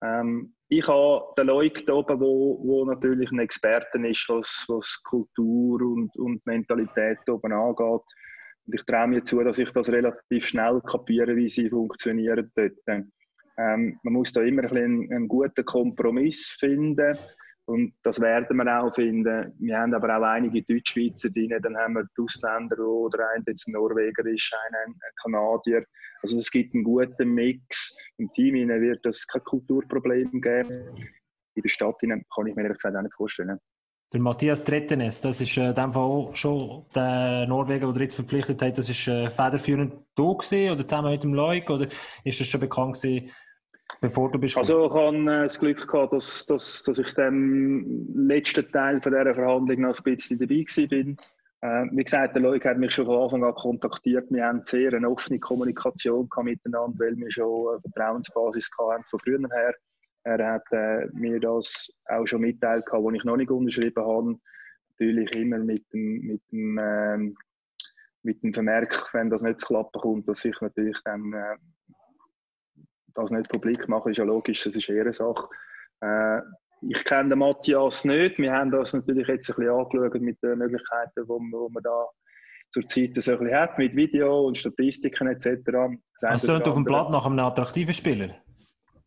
Ähm, ich habe den Leuten oben, wo, wo natürlich ein Experte ist, was, was Kultur und, und Mentalität oben angeht. Und ich traue mir zu, dass ich das relativ schnell kapiere, wie sie funktionieren dort. Ähm, man muss da immer ein einen guten Kompromiss finden. Und das werden wir auch finden. Wir haben aber auch einige Deutschschweizer drin, dann haben wir die Ausländer, oder ein jetzt ein Norweger ist, ein, ein Kanadier. Also es gibt einen guten Mix. Im Team wird es kein Kulturproblem geben. In der Stadt kann ich mir ehrlich gesagt auch nicht vorstellen. Der Matthias Trettenes, das ist äh, in dem Fall auch schon der Norweger, der jetzt verpflichtet hat, das ist äh, federführend gewesen, oder zusammen mit dem Leuk, oder ist das schon bekannt gewesen, bevor du bist? Also ich habe äh, das Glück gehabt, dass, dass, dass ich dem letzten Teil von dieser Verhandlung noch ein bisschen dabei war. Äh, wie gesagt, der Leuk hat mich schon von Anfang an kontaktiert. Wir haben sehr eine offene Kommunikation miteinander, weil wir schon eine Vertrauensbasis hatten von früher her. Er hat äh, mir das auch schon mitteilt, als ich noch nicht unterschrieben habe. natürlich immer mit dem, mit dem, ähm, mit dem Vermerk, wenn das nicht zu klappen kommt, dass ich natürlich dann äh, das nicht publik mache, ist ja logisch, das ist eine Sache. Äh, ich kenne den Matthias nicht. Wir haben das natürlich jetzt ein bisschen angeschaut mit den Möglichkeiten, die wo man da zurzeit so ein bisschen hat, mit Video und Statistiken etc. Das klingt auf dem Blatt nach einem attraktiven Spieler.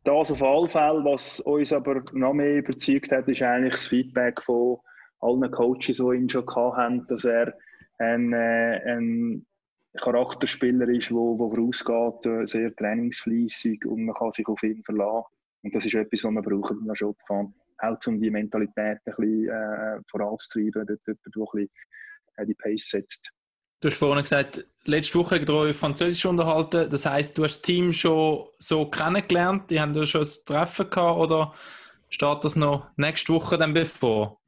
Das auf alle Fälle. Was uns aber noch mehr überzeugt hat, ist eigentlich das Feedback von allen Coaches, die ihn schon hatten, dass er ein, äh, ein Charakterspieler ist, der vorausgeht, äh, sehr trainingsfleissig und man kann sich auf ihn verlassen. Und das ist etwas, was wir brauchen in der Schottfahren. Auch um die Mentalität ein bisschen äh, voranzutreiben, dort jemand, der ein bisschen äh, die Pace setzt. Du hast vorhin gesagt, letzte Woche euch Französisch unterhalten. Das heisst, du hast das Team schon so kennengelernt. Die haben ja schon ein Treffen gehabt oder steht das noch nächste Woche dann bevor?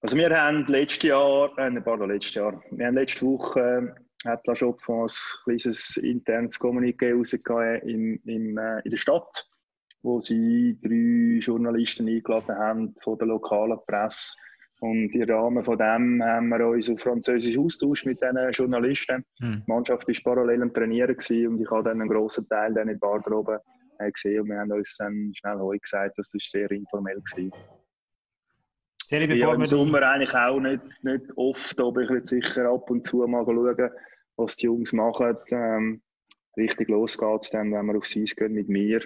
Also wir haben letztes Jahr, äh, pardon, letztes Jahr, wir haben letzte Woche hat La Chaux ein kleines internes Kommuniqué rausgegeben in, in, äh, in der Stadt, wo sie drei Journalisten eingeladen haben von der lokalen Presse und im Rahmen von dem haben wir uns auf Französisch austauscht mit diesen Journalisten. Mhm. Die Mannschaft war parallel am Trainieren und ich habe dann einen grossen Teil dann in Bargroben äh, gesehen und wir haben uns dann schnell heute gesagt, das sehr informell war. Thierry, bevor ja, im Sommer eigentlich auch nicht, nicht oft, aber ich will sicher ab und zu mal schauen, was die Jungs machen. Ähm, richtig los geht es dann, wenn wir aufs Eis gehen mit mir.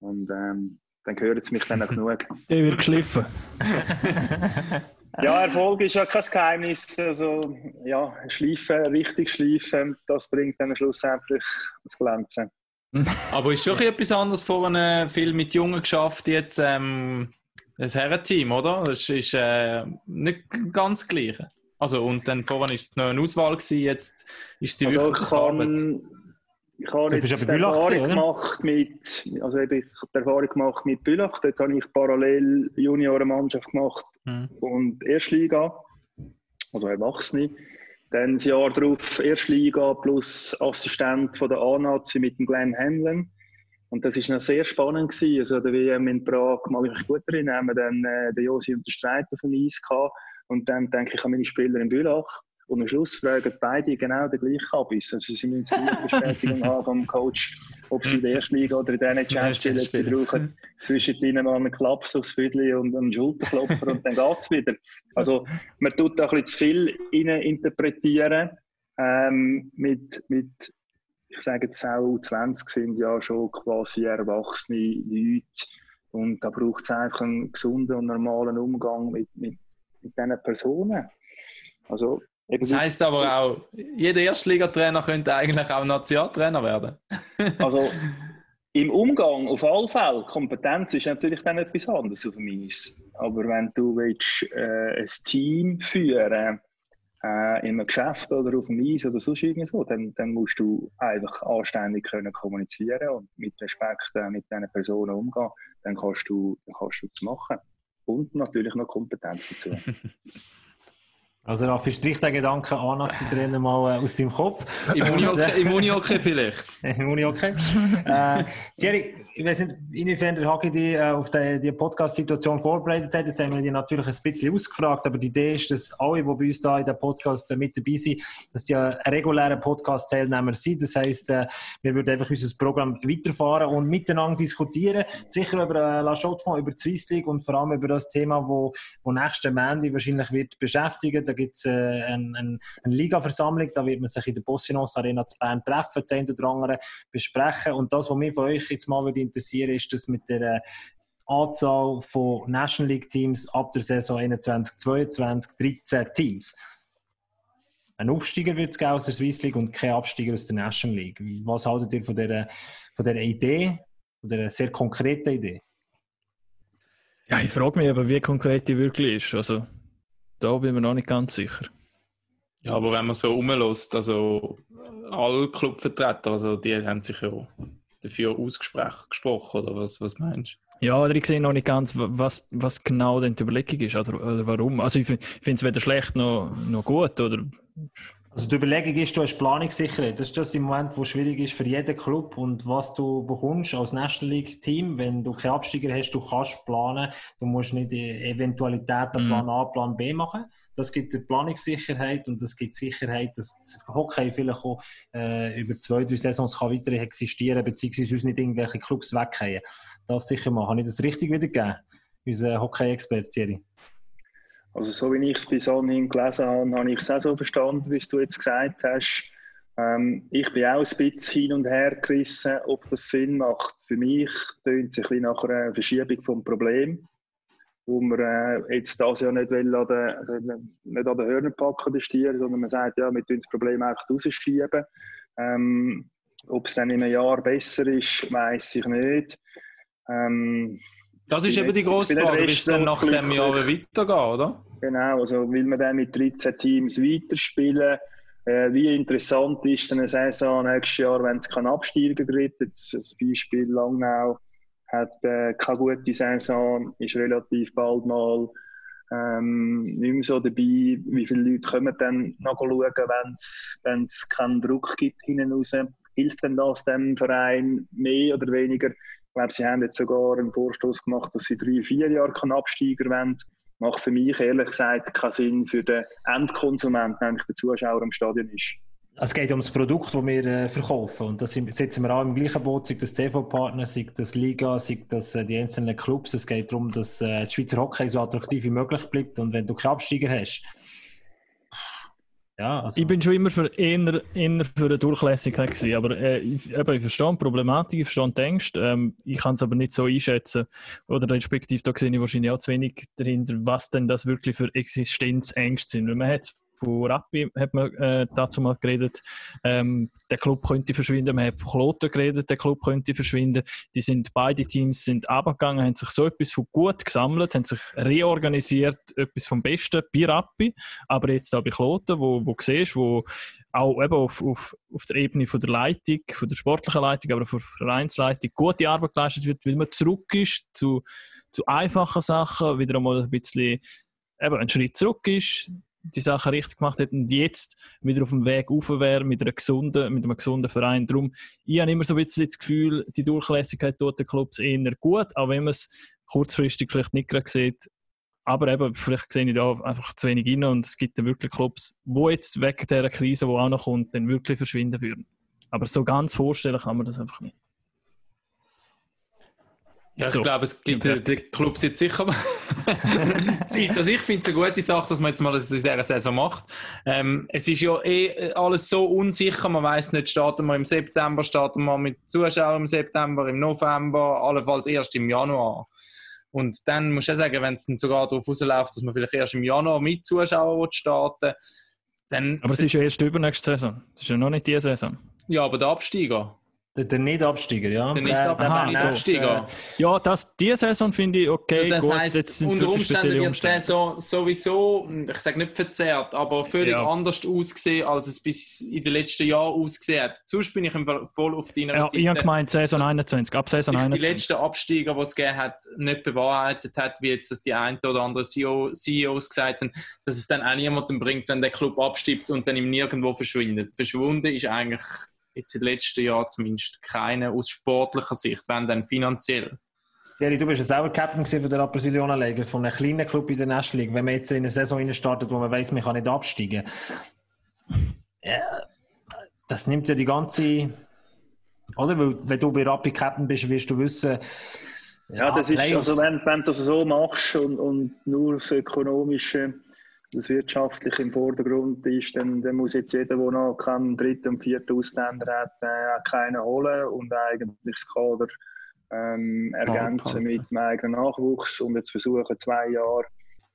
Und ähm, dann hören sie mich dann auch genug. [LAUGHS] Der wird geschliffen. [LAUGHS] ja, Erfolg ist ja kein Geheimnis. Also, ja, schleifen, richtig schleifen, das bringt dann schlussendlich das Glänzen. [LAUGHS] Aber ist schon etwas anderes vorhin viel mit Jungen geschafft, jetzt ähm, das Herrenteam, oder? Das ist äh, nicht ganz das Gleiche. Also, und dann vorhin war es noch eine Auswahl, gewesen, jetzt ist die also wirklich kann, ich habe jetzt die Erfahrung gemacht mit, also ich die Erfahrung gemacht mit Bülach. Dort habe ich parallel Juniorenmannschaft gemacht mhm. und Erstliga, also Erwachsene. Dann das Jahr darauf Erstliga plus Assistent von der A-Nazi mit dem Glenn Hamlin. Und das war noch sehr spannend. Gewesen. Also der WM in Prag, mag ich mich gut erinnern, haben wir dann äh, den Josi und den Streiter vom Eis gehabt. Und dann denke ich an meine Spieler in Bülach. Und am Schluss fragen beide genau den gleichen Abiss. Also sie müssen die Bestätigung [LAUGHS] haben vom Coach, ob sie in der ersten Liga oder in der NHL spielen. Sie brauchen zwischen ihnen mal einen Klaps aufs Füdli und einen Schulterklopfer und dann geht es wieder. Also man tut da ein bisschen zu viel interpretieren. Ähm, mit, mit, ich sage jetzt auch, 20 sind ja schon quasi erwachsene Leute. Und da braucht es einfach einen gesunden und normalen Umgang mit, mit, mit diesen Personen. Also das heisst aber auch, jeder Erstligatrainer könnte eigentlich auch Nationaltrainer werden. [LAUGHS] also im Umgang auf alle Fälle, Kompetenz ist natürlich dann etwas anderes auf dem Eis. Aber wenn du willst, äh, ein Team führen äh, in einem Geschäft oder auf dem Eis oder sonst irgendwie so, dann, dann musst du einfach anständig können kommunizieren und mit Respekt äh, mit diesen Personen umgehen. Dann kannst du, dann kannst du das machen. Und natürlich noch Kompetenz dazu. [LAUGHS] Also Raffi, strich den Gedanken an, zu [LAUGHS] trainer mal äh, aus deinem Kopf. Im Uni-Hockey [LAUGHS] vielleicht. [LAUGHS] Im Uni-Hockey. äh, Thierry, ich weiß nicht, inwiefern der Hockey die äh, auf die, die Podcast-Situation vorbereitet hat. Jetzt haben wir die natürlich ein bisschen ausgefragt, aber die Idee ist, dass alle, die bei uns da in dem Podcast äh, mit dabei sind, dass die ein regulärer Podcast-Teilnehmer sind. Das heisst, äh, wir würden einfach unser Programm weiterfahren und miteinander diskutieren. Sicher über äh, La Chaux über die Swiss League und vor allem über das Thema, wo, wo nächste Mandy wahrscheinlich wird beschäftigen. Da gibt es äh, eine, eine, eine Liga-Versammlung, da wird man sich in der Bossinos Arena zu Bern treffen, das eine oder andere besprechen. Und das, was mich von euch jetzt mal würde interessieren, ist, dass mit der äh, Anzahl von National League Teams ab der Saison 21, 22, 13 Teams. Ein Aufsteiger wird es geben aus der Swiss League und kein Absteiger aus der National League. Was haltet ihr von dieser, von dieser Idee, von dieser sehr konkreten Idee? Ja, ich frage mich aber, wie konkret die wirklich ist. Also, da bin ich mir noch nicht ganz sicher. Ja, aber wenn man so rumlässt, also alle Clubvertreter, also die haben sich ja dafür ausgesprochen, oder was, was meinst du? Ja, oder ich sehe noch nicht ganz, was, was genau denn die Überlegung ist, oder, oder warum. Also ich finde es weder schlecht noch, noch gut, oder Also die Überlegung ist, du hast Planungssicherheit. Das ist das im Moment, wo schwierig ist für jeden Club und was du bekommst als National League Team, wenn du keinen Absteiger hast, du kannst planen, du musst nicht die Eventualitäten Plan A, Plan B machen. Das gibt dir Planungssicherheit und das gibt Sicherheit, dass das Hockey vielleicht auch äh, über zwei, drei Saisons kann weiter existieren beziehungsweise uns nicht irgendwelche Clubs weggehen. Das sicher mal. Habe ich das richtig wiedergegeben? Unser Hockey-Expert Thierry. Also so wie ich es bis anhin gelesen habe, habe ich es auch so verstanden, wie du jetzt gesagt hast. Ähm, ich bin auch ein bisschen hin und her gerissen, ob das Sinn macht. Für mich tönt es ein bisschen nach einer Verschiebung vom Problem, wo man äh, jetzt das ja nicht, will an den, nicht an den Hörner packen, Stier, sondern man sagt, ja, wir tun das Problem einfach rausschieben. Ähm, ob es dann in einem Jahr besser ist, weiß ich nicht. Ähm, das ist eben die grosse Frage, wie es dann nach dem Jahr weitergeht, oder? Genau, also will man dann mit 13 Teams weiterspielen? Äh, wie interessant ist eine Saison nächstes Jahr, wenn es keinen Absteiger gibt? Jetzt das Beispiel Langnau hat äh, keine gute Saison, ist relativ bald mal ähm, nicht mehr so dabei. Wie viele Leute kommen dann nachschauen, wenn es keinen Druck gibt hinten raus? Hilft denn das dem Verein mehr oder weniger? Ich glaube, sie haben jetzt sogar einen Vorstoß gemacht, dass sie drei, vier Jahre Absteiger wollen. Macht für mich ehrlich gesagt keinen Sinn für den Endkonsument, nämlich den Zuschauer im Stadion ist. Es geht um das Produkt, das wir äh, verkaufen. Und da sitzen wir auch im gleichen Boot, sei das TV-Partner, sei das Liga, sei das äh, die einzelnen Clubs. Es geht darum, dass äh, die Schweizer Hockey so attraktiv wie möglich bleibt. Und wenn du keinen Absteiger hast, ja, also. Ich bin schon immer für eher, eher für eine Durchlässigkeit gewesen, aber äh, ich, eben, ich verstehe die Problematik, ich verstehe die Ängste, ähm, ich kann es aber nicht so einschätzen oder respektive da sehe ich wahrscheinlich auch zu wenig dahinter, was denn das wirklich für Existenzängste sind. Man hat von Rappi hat man äh, dazu mal geredet, ähm, der Club könnte verschwinden. Man hat von Kloten geredet, der Club könnte verschwinden. Die sind, beide Teams sind abgegangen, haben sich so etwas von gut gesammelt, haben sich reorganisiert, etwas vom Besten bei Rappi. Aber jetzt da bei Kloten, wo, wo siehst, wo auch eben auf, auf, auf der Ebene von der Leitung, von der sportlichen Leitung, aber auch von der Vereinsleitung gute Arbeit geleistet wird, weil man zurück ist zu, zu einfachen Sachen, wieder einmal ein bisschen eben einen Schritt zurück ist, die Sache richtig gemacht hat und jetzt wieder auf dem Weg rauf wäre mit, einer gesunden, mit einem gesunden Verein. Darum, ich habe immer so ein bisschen das Gefühl, die Durchlässigkeit tut den Clubs eher gut, auch wenn man es kurzfristig vielleicht nicht gerade sieht. Aber eben, vielleicht sehe ich da einfach zu wenig rein und es gibt dann wirklich Clubs, wo jetzt wegen dieser Krise, die auch noch kommt, dann wirklich verschwinden würden. Aber so ganz vorstellen kann man das einfach nicht. Ja, ich so. glaube, es gibt ja. den Clubs jetzt sicher [LAUGHS] [LAUGHS] Zeit. Also ich finde es eine gute Sache, dass man jetzt mal das in dieser Saison macht. Ähm, es ist ja eh alles so unsicher. Man weiß nicht, starten wir im September, starten wir mit Zuschauern im September, im November, allenfalls erst im Januar. Und dann muss ich sagen, wenn es dann sogar darauf rausläuft, dass man vielleicht erst im Januar mit Zuschauern starten dann... Aber es ist ja erst übernächste Saison. Es ist ja noch nicht diese Saison. Ja, aber der Absteiger. Der, der Nicht-Absteiger, ja. Der Nicht-Absteiger. Ja, das, diese Saison finde ich okay. Ja, das gut, heisst, jetzt sind unter Umständen wird die Saison sowieso, ich sage nicht verzerrt, aber völlig ja. anders ausgesehen, als es bis in den letzten Jahren ausgesehen hat. Sonst bin ich voll auf deiner ja, Seite. Ich habe gemeint Saison 21, ab Saison 21. Die letzten Absteiger, die es gegeben hat, nicht bewahrheitet hat, wie jetzt das die eine oder andere CEO, CEOs gesagt haben, dass es dann auch niemandem bringt, wenn der Club abstirbt und dann ihm nirgendwo verschwindet. Verschwunden ist eigentlich jetzt im letzten Jahr zumindest keine aus sportlicher Sicht, wenn dann finanziell. Jerry, du bist ja selber Captain von der Rapperswil Lakers, von einem kleinen Club in der National League. Wenn man jetzt in eine Saison startet, wo man weiß, man kann nicht absteigen, ja, das nimmt ja die ganze, oder? Weil, wenn du bei Rappi Captain bist, wirst du wissen, ja, das ist, also wenn, wenn du das so machst und, und nur das Ökonomische das Wirtschaftliche im Vordergrund ist, dann, dann muss jetzt jeder, der noch keinen dritten und vierten Ausländer hat, äh, keinen holen und eigentlich das Kader ähm, ergänzen mit dem eigenen Nachwuchs und jetzt versuchen, zwei Jahre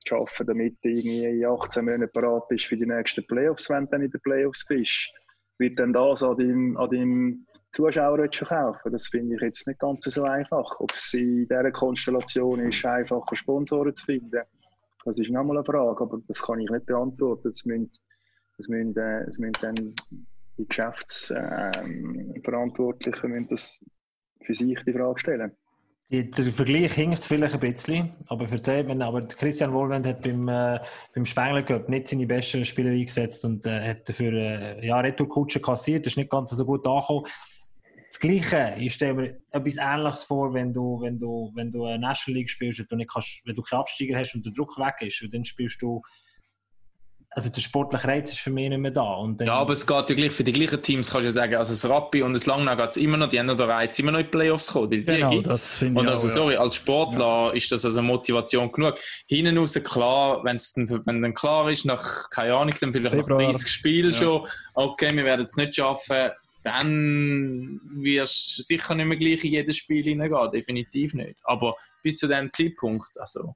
zu arbeiten, damit du irgendwie in 18 Monaten bereit bist für die nächsten Playoffs, wenn du dann in den Playoffs bist. Wird dann das an deinem, an deinem Zuschauer verkaufen? Das finde ich jetzt nicht ganz so einfach. Ob es in dieser Konstellation ist, einfacher Sponsoren zu finden das ist nochmal eine Frage, aber das kann ich nicht beantworten. Das müssen, das müssen, äh, das müssen dann die Geschäftsverantwortlichen ähm, das für sich die Frage stellen. Der Vergleich hinkt vielleicht ein bisschen, aber erzählt mir, aber Christian Wohlwend hat beim, äh, beim Spengler Cup nicht seine besten Spieler eingesetzt und äh, hat dafür äh, ja, Retourkutsche kassiert, das ist nicht ganz so gut angekommen. Das Gleiche, ich stelle mir etwas Ähnliches vor, wenn du, wenn du, wenn du eine National League spielst und du nicht kannst, wenn du keinen Absteiger hast und der Druck weg ist, und dann spielst du also der sportliche Reiz ist für mich nicht mehr da. Und ja, aber es geht ja gleich für die gleichen Teams, kannst du ja sagen, also das Rappi und das Langnau geht es immer noch, die haben noch den Reiz, immer noch in die Playoffs kommen, weil die Genau, gibt's. das finde Und ich also, auch, ja. sorry, als Sportler ist das also Motivation genug. Hinten raus, klar, wenn's dann, wenn dann klar ist, nach, keine Ahnung, dann vielleicht Februar. nach 30 Spielen Ja. schon, okay, wir werden es nicht schaffen, dann wirst du sicher nicht mehr gleich in jedes Spiel hineingehen, definitiv nicht. Aber bis zu dem Zeitpunkt, also,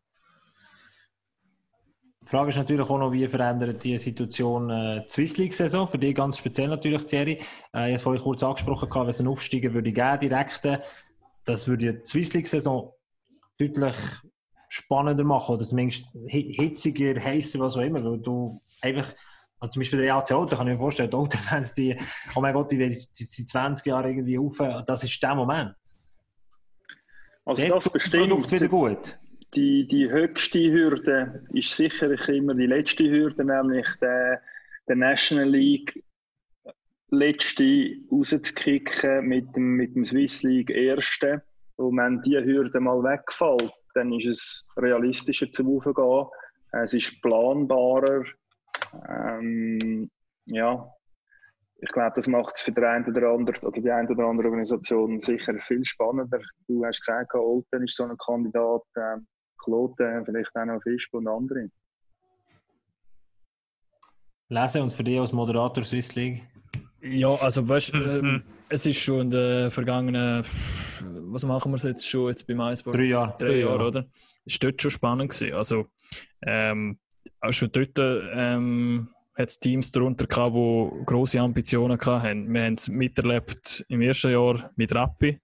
Die Frage ist natürlich auch noch, wie verändert die Situation äh, die Swiss League-Saison? Für dich ganz speziell natürlich, Thierry. Äh, ich habe vorhin kurz angesprochen, wenn es einen Aufsteiger würde geben, direkten, das würde die Swiss League-Saison deutlich spannender machen oder zumindest hi- hitziger, heißer, was auch immer, weil du einfach, also zum Beispiel der EAC Auto, kann ich mir vorstellen, die Autofans, die, [LAUGHS] oh mein Gott, die, die sind 20 Jahre irgendwie auf, das ist der Moment. Also Dort das Produkt wieder bestimmt. gut. Die, die höchste Hürde ist sicherlich immer die letzte Hürde, nämlich der, der National League letzte rauszukicken mit dem, mit dem Swiss League erste. Und wenn diese Hürde mal wegfällt, dann ist es realistischer zum Aufgehen. Es ist planbarer. Ähm, ja, ich glaube, das macht es für den einen oder anderen oder die eine oder andere Organisation sicher viel spannender. Du hast gesagt, Olten ist so ein Kandidat, ähm, Kloten, vielleicht auch noch Fisch und andere. Lesen und für dich als Moderator Swiss League? Ja, also weißt, ähm, es ist schon in den vergangenen, was machen wir jetzt schon jetzt beim Eisbox? Drei Jahre. Drei Jahre, Jahre. oder? Ist dort schon spannend gewesen. Also ähm, auch schon dort ähm, hat es Teams darunter gehabt, die grosse Ambitionen hatten. Wir haben es miterlebt im ersten Jahr mit Rappi,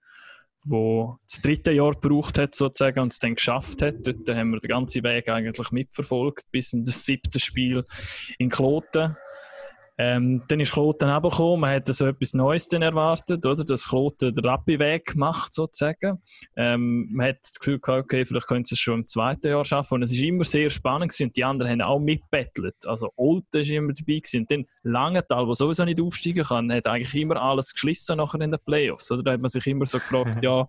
wo das dritte Jahr gebraucht hat sozusagen und es dann geschafft hat. Dort haben wir den ganzen Weg eigentlich mitverfolgt bis in das siebte Spiel in Kloten. Ähm, dann ist Kloten eben gekommen, man hat so etwas Neues dann erwartet, oder? Dass Kloten den Rappi-Weg macht, sozusagen. Ähm, man hat das Gefühl gehabt, okay, vielleicht können sie es schon im zweiten Jahr schaffen. Und es ist immer sehr spannend gewesen und die anderen haben auch mitbettelt. Also Olten ist immer dabei gewesen. Und dann Langenthal, der sowieso nicht aufsteigen kann, hat eigentlich immer alles geschlissen nachher in den Playoffs, oder? Da hat man sich immer so gefragt, [LAUGHS] ja,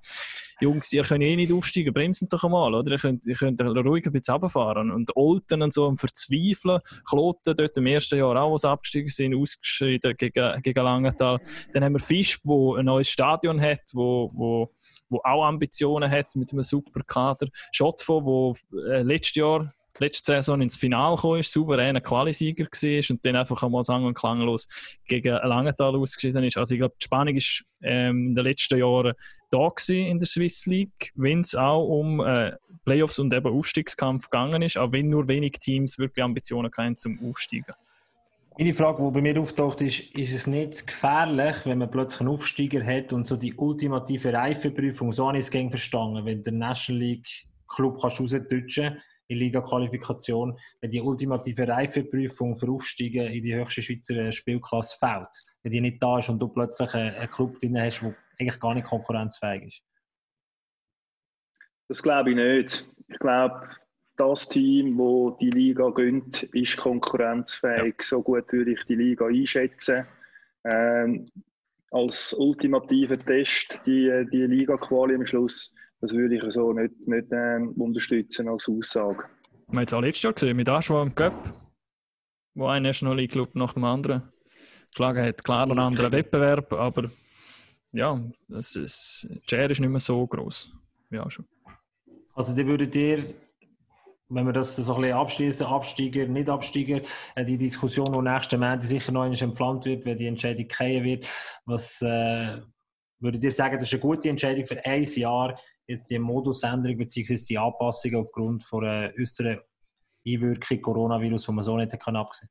Jungs, ihr könnt eh nicht aufsteigen, bremsen doch einmal, oder? Ihr könnt, ihr könnt ruhig ein bisschen runterfahren. Und Olten und so am Verzweifeln, Kloten dort im ersten Jahr auch, wo sie abgestiegen sind, ausgeschieden gegen, gegen Langenthal. Dann haben wir Fisch, wo ein neues Stadion hat, wo, wo, wo auch Ambitionen hat mit einem super Kader. Schottfo, wo äh, letztes Jahr letzte Saison ins Finale gekommen ist, souveräner Qualisieger war und dann einfach einmal sang- und klanglos gegen Langenthal ausgeschieden ist. Also ich glaube, die Spannung ist ähm, in den letzten Jahren da in der Swiss League, wenn es auch um äh, Playoffs und eben Aufstiegskampf gegangen ist, auch wenn nur wenig Teams wirklich Ambitionen hatten zum Aufsteigen. Meine Frage, die bei mir auftaucht, ist, ist es nicht gefährlich, wenn man plötzlich einen Aufsteiger hat und so die ultimative Reifeprüfung, so habe ich es gegen verstanden, wenn der National League Club kannst rausdeutschen in Liga-Qualifikation, wenn die ultimative Reifeprüfung für Aufsteigen in die höchste Schweizer Spielklasse fällt. Wenn die nicht da ist und du plötzlich einen, einen Club drin hast, der eigentlich gar nicht konkurrenzfähig ist. Das glaube ich nicht. Ich glaube, das Team, das die Liga gönnt, ist konkurrenzfähig. So gut würde ich die Liga einschätzen. Ähm, als ultimativen Test die, die Liga-Quali am Schluss, das würde ich so nicht, nicht ähm, unterstützen als Aussage. Wir haben es auch letztes Jahr gesehen, mit Aschwa im Cup, wo ein National League Club nach dem anderen geschlagen hat. Klar, ein anderer Wettbewerb, aber ja, es ist, die Schere ist nicht mehr so groß. Ja, schon. Also, die würdet ihr, wenn wir das so ein bisschen abschließen, Absteiger, nicht Absteiger, äh, die Diskussion, die nächsten Monat sicher noch einmal entflammt wird, wenn die Entscheidung fallen wird, was äh, würdet ihr sagen, das ist eine gute Entscheidung für ein Jahr, jetzt die Modusänderung bzw. die Anpassung aufgrund von einer äußeren Einwirkung Coronavirus, die man so nicht kann absehen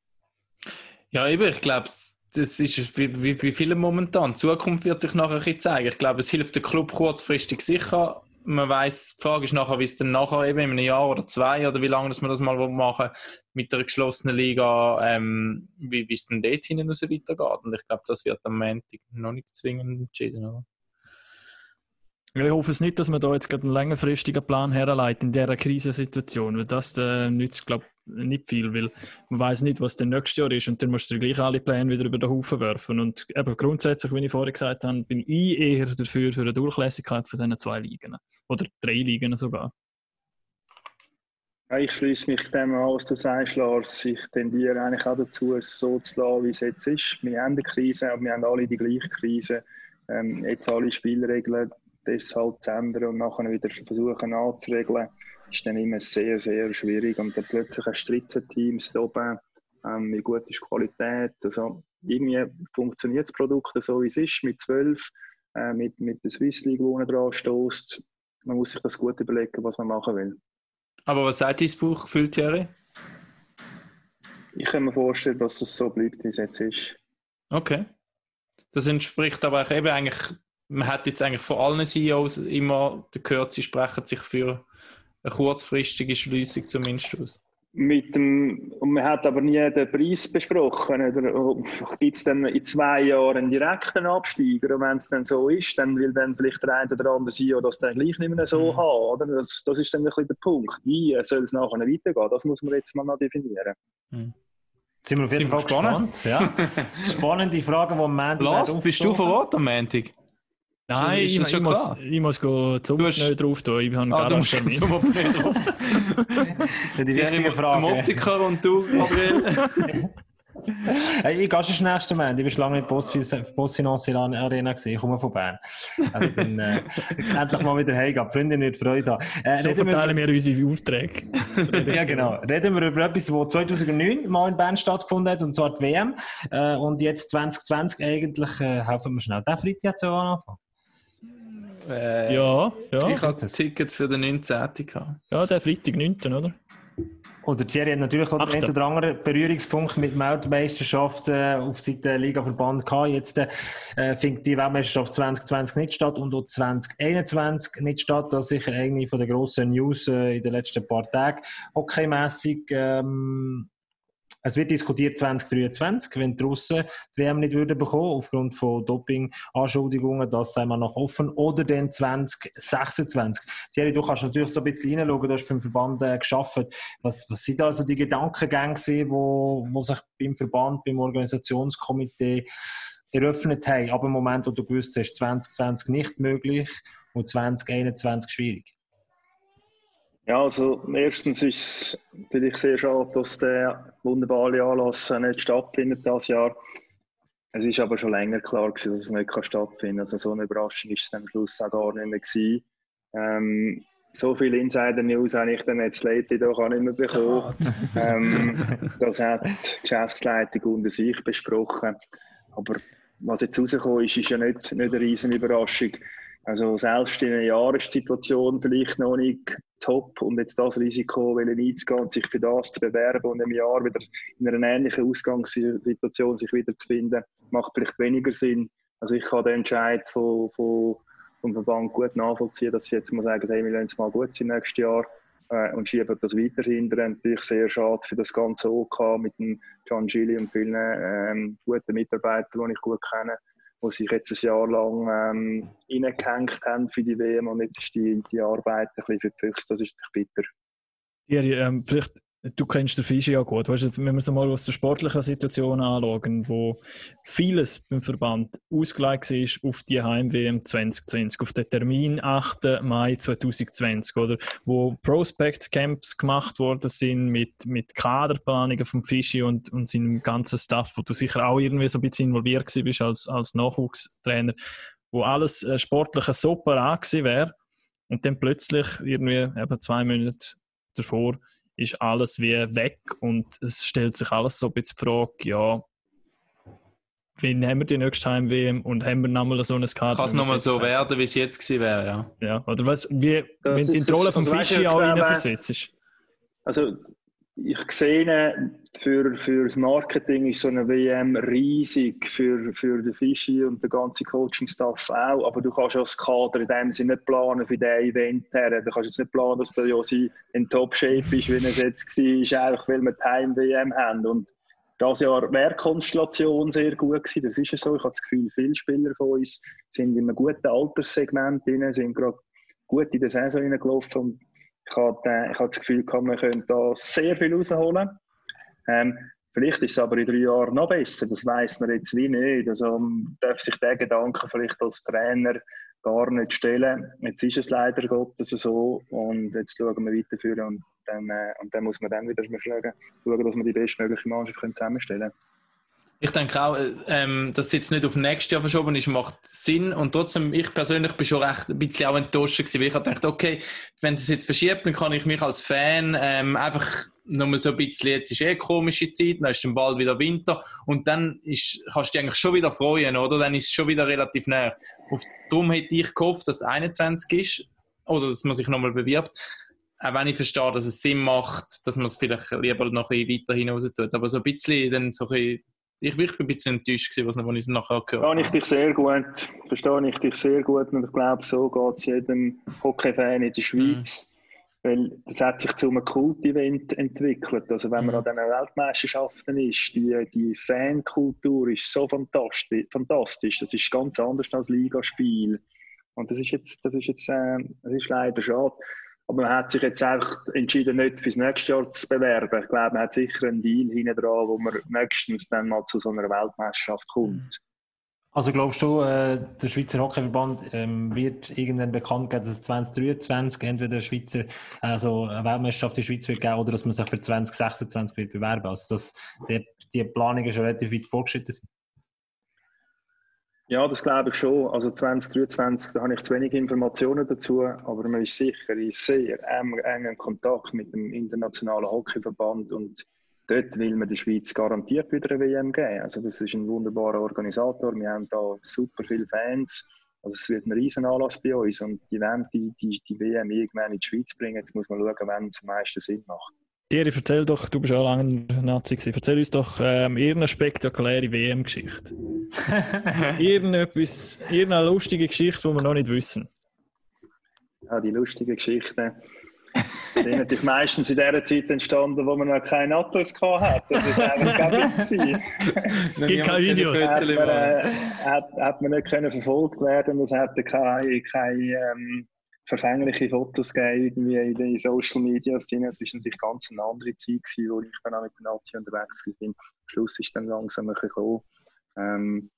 Ja, eben, ich glaube, das ist wie bei vielen momentan. Die Zukunft wird sich nachher ein bisschen zeigen. Ich glaube, es hilft dem Club kurzfristig sicher. Man weiß, die Frage ist nachher, wie es dann nachher eben in einem Jahr oder zwei oder wie lange dass man das mal machen mit der geschlossenen Liga, ähm, wie es dann dort hinten raus weitergeht. Und ich glaube, das wird am Montag noch nicht zwingend entschieden. Oder? Ich hoffe es nicht, dass man da jetzt gerade einen längerfristigen Plan herleitet in dieser Krisensituation, weil das äh, nützt, glaube nicht viel, weil man weiß nicht, was der nächste Jahr ist und dann musst du gleich alle Pläne wieder über den Haufen werfen. Und eben grundsätzlich, wie ich vorher gesagt habe, bin ich eher dafür für eine Durchlässigkeit von diesen zwei Ligen. Oder drei Ligen sogar. Ich schließe mich dem an, was du sagst, Lars. Ich tendiere eigentlich auch dazu, es so zu lassen, wie es jetzt ist. Wir haben eine Krise, aber wir haben alle die gleiche Krise. Ähm, jetzt alle Spielregeln deshalb zu ändern und nachher wieder versuchen anzuregeln, ist dann immer sehr, sehr schwierig. Und dann plötzlich ein Stritzenteams da oben, ähm, wie gut ist die Qualität. Also, irgendwie funktioniert das Produkt so, wie es ist, mit zwölf, äh, mit, mit der Swiss League, wo man dran stößt. Man muss sich das gut überlegen, was man machen will. Aber was sagt dein Bauchgefühl, Thierry? Ich kann mir vorstellen, dass es so bleibt, wie es jetzt ist. Okay. Das entspricht aber eben eigentlich, man hat jetzt eigentlich von allen CEOs immer gehört, sie sprechen sich für eine kurzfristige Schließung zumindest aus. Mit dem, und man hat aber nie den Preis besprochen. Gibt es dann in zwei Jahren einen direkten Absteiger? Und wenn es dann so ist, dann will dann vielleicht der eine oder andere CEO das dann gleich nicht mehr so mhm. haben. Oder? Das, das ist dann ein bisschen der Punkt. Wie soll es nachher weitergehen? Das muss man jetzt mal noch definieren. Mhm. Sind wir auf jeden Fall gespannt. Ja. [LAUGHS] Spannende Fragen, die am Montag Lars, bist du vor Ort am Montag? Nein, ich, ich, muss, ich muss go zum hast... drauf tun. Ich habe ah, du musst [LAUGHS] zum Optiker drauf Die richtige Frage. Zum Optiker und du, Gabriel. [LAUGHS] hey, ich gehe schon nächsten Mal. Ich war lange in Postfinance Arena. Gewesen. Ich komme von Bern. Also bin äh, [LAUGHS] endlich mal wieder heimgehen. Die Freunde nicht Freude haben. Äh, so verteilen wir, wir unsere Aufträge. ja, genau. Reden wir über etwas, das 2009 mal in Bern stattgefunden hat, und zwar die WM. Äh, und jetzt 2020 eigentlich, äh, helfen wir schnell. Der Freitag hat so anfangen. Äh, ja, ja. Ich hatte Tickets für den 19. Ja, der Freitag 9. oder? Oder Thierry hat natürlich auch den oder anderen Berührungspunkt mit Weltmeisterschaft äh, auf Seite Liga-Verband gehabt. Jetzt äh, findet die Weltmeisterschaft 2020 nicht statt und auch 2021 nicht statt. Das ist sicher eine von den grossen News äh, in den letzten paar Tagen. Hockeymässig ähm, es wird diskutiert 2023, wenn die Russen die WM nicht würden bekommen, aufgrund von Doping-Anschuldigungen, das sei mal noch offen, oder dann 2026. Thierry, du kannst natürlich so ein bisschen hineinschauen, du hast beim Verband äh, geschafft. Was, was sind also die Gedankengänge, die wo, wo sich beim Verband, beim Organisationskomitee eröffnet haben, ab dem Moment, wo du gewusst hast, 2020 nicht möglich und 2021 schwierig? Ja, also erstens ist es natürlich sehr schade, dass der wunderbare Anlass nicht stattfindet das Jahr. Es ist aber schon länger klar gewesen, dass es nicht stattfinden kann. Also so eine Überraschung ist es am Schluss auch gar nicht mehr gewesen. Ähm, so viele Insider-News habe ich dann jetzt Leute doch auch nicht mehr bekommen. ähm, das hat die Geschäftsleitung unter sich besprochen. Aber was jetzt rausgekommen ist, ist ja nicht, nicht eine riesen Überraschung. Also selbst in einem Jahr ist die Situation vielleicht noch nicht top und jetzt das Risiko einzugehen und sich für das zu bewerben und im Jahr wieder in einer ähnlichen Ausgangssituation sich wieder zu finden, macht vielleicht weniger Sinn. Also ich kann den Entscheid von, von, vom Verband gut nachvollziehen, dass sie jetzt mal sagen, hey, wir lassen es mal gut sein nächstes Jahr äh, und schieben das weiter hinterher. Natürlich sehr schade für das ganze OK mit dem John Gilly und vielen ähm, guten Mitarbeitern, die ich gut kenne die sich jetzt ein Jahr lang ähm, reingehängt haben für die WM und jetzt ist die, die Arbeit ein bisschen für das ist bitter. Thierry, ähm, vielleicht du kennst den Fischi ja gut. Weißt du, wenn wir es mal aus der sportlichen Situation anschauen, wo vieles beim Verband ausgelegt ist auf die Heim-WM 2020, auf den Termin 8. Mai 2020, oder? Wo Prospects-Camps gemacht worden sind mit, mit Kaderplanungen vom Fischi und, und seinem ganzen Staff, wo du sicher auch irgendwie so ein bisschen involviert bist als, als Nachwuchstrainer, wo alles äh, sportliche super angesehen wäre und dann plötzlich irgendwie eben zwei Monate davor ist alles wie weg und es stellt sich alles so ein bisschen die Frage, ja, wann haben wir die nächste Heim-WM und haben wir nochmal so ein Kader? Kann es nochmal so werden, wie es jetzt gewesen wäre, ja. Ja, oder was, wie, das wenn du in die Rolle vom Fischi auch reinversetzt. Also, ich sehe, für, für das Marketing ist so eine WM riesig, für, für den Fischi und den ganzen Coaching-Staff auch. Aber du kannst als Kader in dem Sinne nicht planen für diesen Event her. Du kannst jetzt nicht planen, dass der Josi in Top-Shape ist, wie es jetzt war, einfach weil wir die Heim-WM haben. Und das Jahr wäre Konstellation sehr gut gewesen. Das ist ja so. Ich habe das Gefühl, viele Spieler von uns sind in einem guten Alterssegment drin, sind gerade gut in der Saison hineingelaufen. Und ich habe, äh, ich habe das Gefühl, man könnte da sehr viel rausholen. Ähm, vielleicht ist es aber in drei Jahren noch besser. Das weiß man jetzt wie nicht. Also man darf sich der Gedanken vielleicht als Trainer gar nicht stellen. Jetzt ist es leider Gottes so und jetzt schauen wir weiterführen und dann, äh, und dann muss man dann wieder schauen, dass wir die bestmögliche Mannschaft zusammenstellen können. Ich denke auch, ähm, dass es jetzt nicht auf nächstes Jahr verschoben ist, macht Sinn. Und trotzdem, ich persönlich bin schon recht ein bisschen auch enttäuscht gewesen, weil ich gedacht, okay, wenn es jetzt verschiebt, dann kann ich mich als Fan ähm, einfach nochmal so ein bisschen, jetzt ist eh eine komische Zeit, dann ist dann bald wieder Winter und dann ist, kannst du dich eigentlich schon wieder freuen, oder? Dann ist es schon wieder relativ näher. Darum hätte ich gehofft, dass es 21 ist oder dass man sich nochmal bewirbt. Auch wenn ich verstehe, dass es Sinn macht, dass man es vielleicht lieber noch ein bisschen weiter hinaus tut. Aber so ein bisschen dann so ein bisschen ich, ich bin ein bisschen enttäuscht, gewesen, was, ich nachher gehört habe. Verstehe ich dich sehr gut. Verstehe ich dich sehr gut. Und ich glaube, so geht es jedem Hockey-Fan in der Schweiz. Mhm. Weil das hat sich zu einem Kult-Event entwickelt. Also wenn man mhm. an diesen Weltmeisterschaften ist, die, die Fankultur ist so fantastisch, fantastisch. Das ist ganz anders als Ligaspiel. Und das ist jetzt, das ist jetzt, äh, das ist leider schade. Aber man hat sich jetzt einfach entschieden, nicht fürs nächste Jahr zu bewerben. Ich glaube, man hat sicher einen Deal hinten dran, wo man nächstens dann mal zu so einer Weltmeisterschaft kommt. Also glaubst du, äh, der Schweizer Hockeyverband ähm, wird irgendwann bekannt geben, dass es 2023 entweder Schweizer, also eine Weltmeisterschaft in der Schweiz wird geben oder dass man sich für 2026 wird bewerben? Also dass die, die Planungen schon relativ weit vorgeschritten sind? Ja, das glaube ich schon. Also 2023, da habe ich zu wenig Informationen dazu, aber man ist sicher in sehr engen Kontakt mit dem Internationalen Hockeyverband und dort will man der Schweiz garantiert wieder eine WM geben. Also das ist ein wunderbarer Organisator. Wir haben da super viele Fans. Also es wird ein riesen Anlass bei uns und die wollen die, die, die WM irgendwann in die Schweiz bringen. Jetzt muss man schauen, wann es am meisten Sinn macht. Thierry, erzähl doch, du bist auch lange Nazi gewesen. Erzähl uns doch ähm, irgendeine spektakuläre WM-Geschichte. [LAUGHS] Irgendetwas, irgendeine lustige Geschichte, die wir noch nicht wissen. Ja, die lustige Geschichte sind natürlich meistens in der Zeit entstanden, wo man noch keinen Atlas hatte. Das ist eigentlich [LAUGHS] Gibt keine Videos. Hat man, äh, hat, hat man nicht können verfolgt werden. Es hatte keine, keine ähm, verfängliche Fotos gegeben irgendwie in den Social Media. Es war natürlich ganz eine andere Zeit, gewesen, wo ich dann auch mit den Nazi unterwegs bin. Am Schluss ist dann langsam ein bisschen gekommen. Ähm,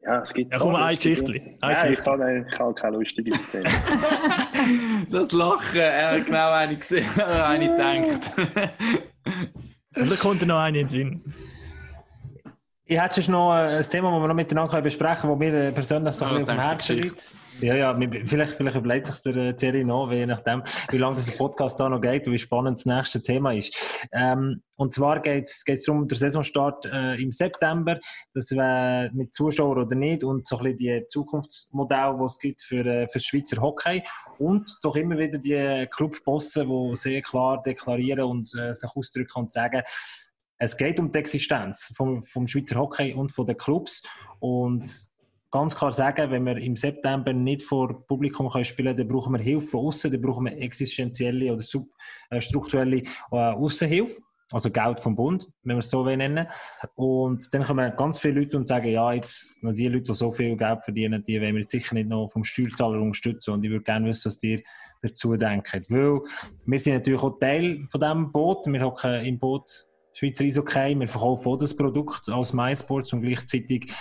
ja, es gibt. Ja, komm, ein Geschichte. Nein, ich kann, ich kann keine lustige erzählen. [LAUGHS] das Lachen, er hat genau eine gesehen, [LAUGHS] eine gedacht. Und da kommt noch eine in den Sinn. Ich hätte noch ein Thema, das wir noch miteinander besprechen können, das mir persönlich so ein bisschen auf dem Herzen liegt. Ja, ja, vielleicht, vielleicht überlegt sich der äh, Thierry noch, je nachdem, wie lange dieser Podcast da noch geht und wie spannend das nächste Thema ist. Ähm, und zwar geht es darum, der Saisonstart äh, im September, das wäre mit Zuschauern oder nicht und so ein bisschen die Zukunftsmodelle, die es gibt für, äh, für Schweizer Hockey und doch immer wieder die Clubbosse, die sehr klar deklarieren und äh, sich ausdrücken und sagen, es geht um die Existenz vom, vom Schweizer Hockey und von den Clubs und ganz klar sagen, wenn wir im September nicht vor Publikum können spielen können, dann brauchen wir Hilfe von außen, dann brauchen wir existenzielle oder substrukturelle äh, Außenhilfe. Also Geld vom Bund, wenn wir es so nennen. Und dann kommen ganz viele Leute und sagen, ja, jetzt noch die Leute, die so viel Geld verdienen, die wollen wir jetzt sicher nicht noch vom Steuerzahler unterstützen. Und ich würde gerne wissen, was ihr dazu denkt. Weil wir sind natürlich auch Teil von diesem Boot. Wir hocken im Boot Schweizer Eishockey. Wir verkaufen auch das Produkt als MySports und gleichzeitig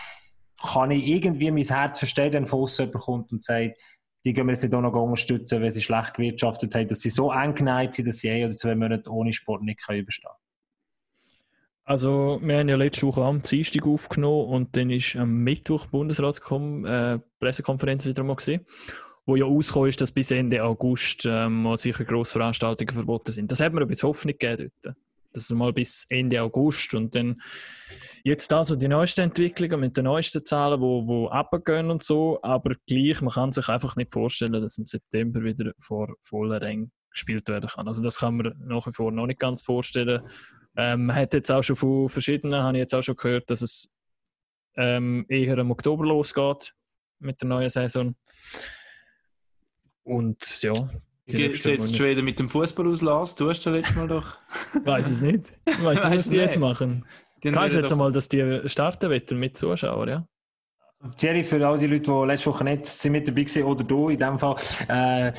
kann ich irgendwie mein Herz verstehen, wenn von außen kommt und sagt, die gehen wir jetzt nicht auch noch unterstützen, weil sie schlecht gewirtschaftet haben, dass sie so eng geneigt sind, dass sie ein oder zwei Monate ohne Sport nicht können überstehen Also, wir haben ja letzte Woche am Dienstag aufgenommen und dann ist am Mittwoch Bundesratspressekonferenz äh, wieder mal gesehen, wo ja ausgekommen ist, dass bis Ende August ähm, sicher Grossveranstaltungen verboten sind. Das hat mir ein bisschen Hoffnung gegeben dort das mal bis Ende August und dann jetzt also die neuesten Entwicklungen mit den neuesten Zahlen, wo, wo abgehen und so, aber gleich, man kann sich einfach nicht vorstellen, dass im September wieder vor voller Rängen gespielt werden kann. Also das kann man nach wie vor noch nicht ganz vorstellen. Ähm, man hat jetzt auch schon von verschiedenen, habe ich jetzt auch schon gehört, dass es ähm, eher im Oktober losgeht mit der neuen Saison. Und ja, Geht jetzt Schweden mit dem Fußball aus, Lars? Du hast ja letztes Mal doch. Ich [LAUGHS] weiß es nicht. Ich weiß [LAUGHS] nicht, was die jetzt machen. Kannst du jetzt einmal, dass die starten wollen mit Zuschauern, ja? Jerry, für all die Leute, die letzte Woche nicht sind mit dabei waren, oder du in dem Fall, äh,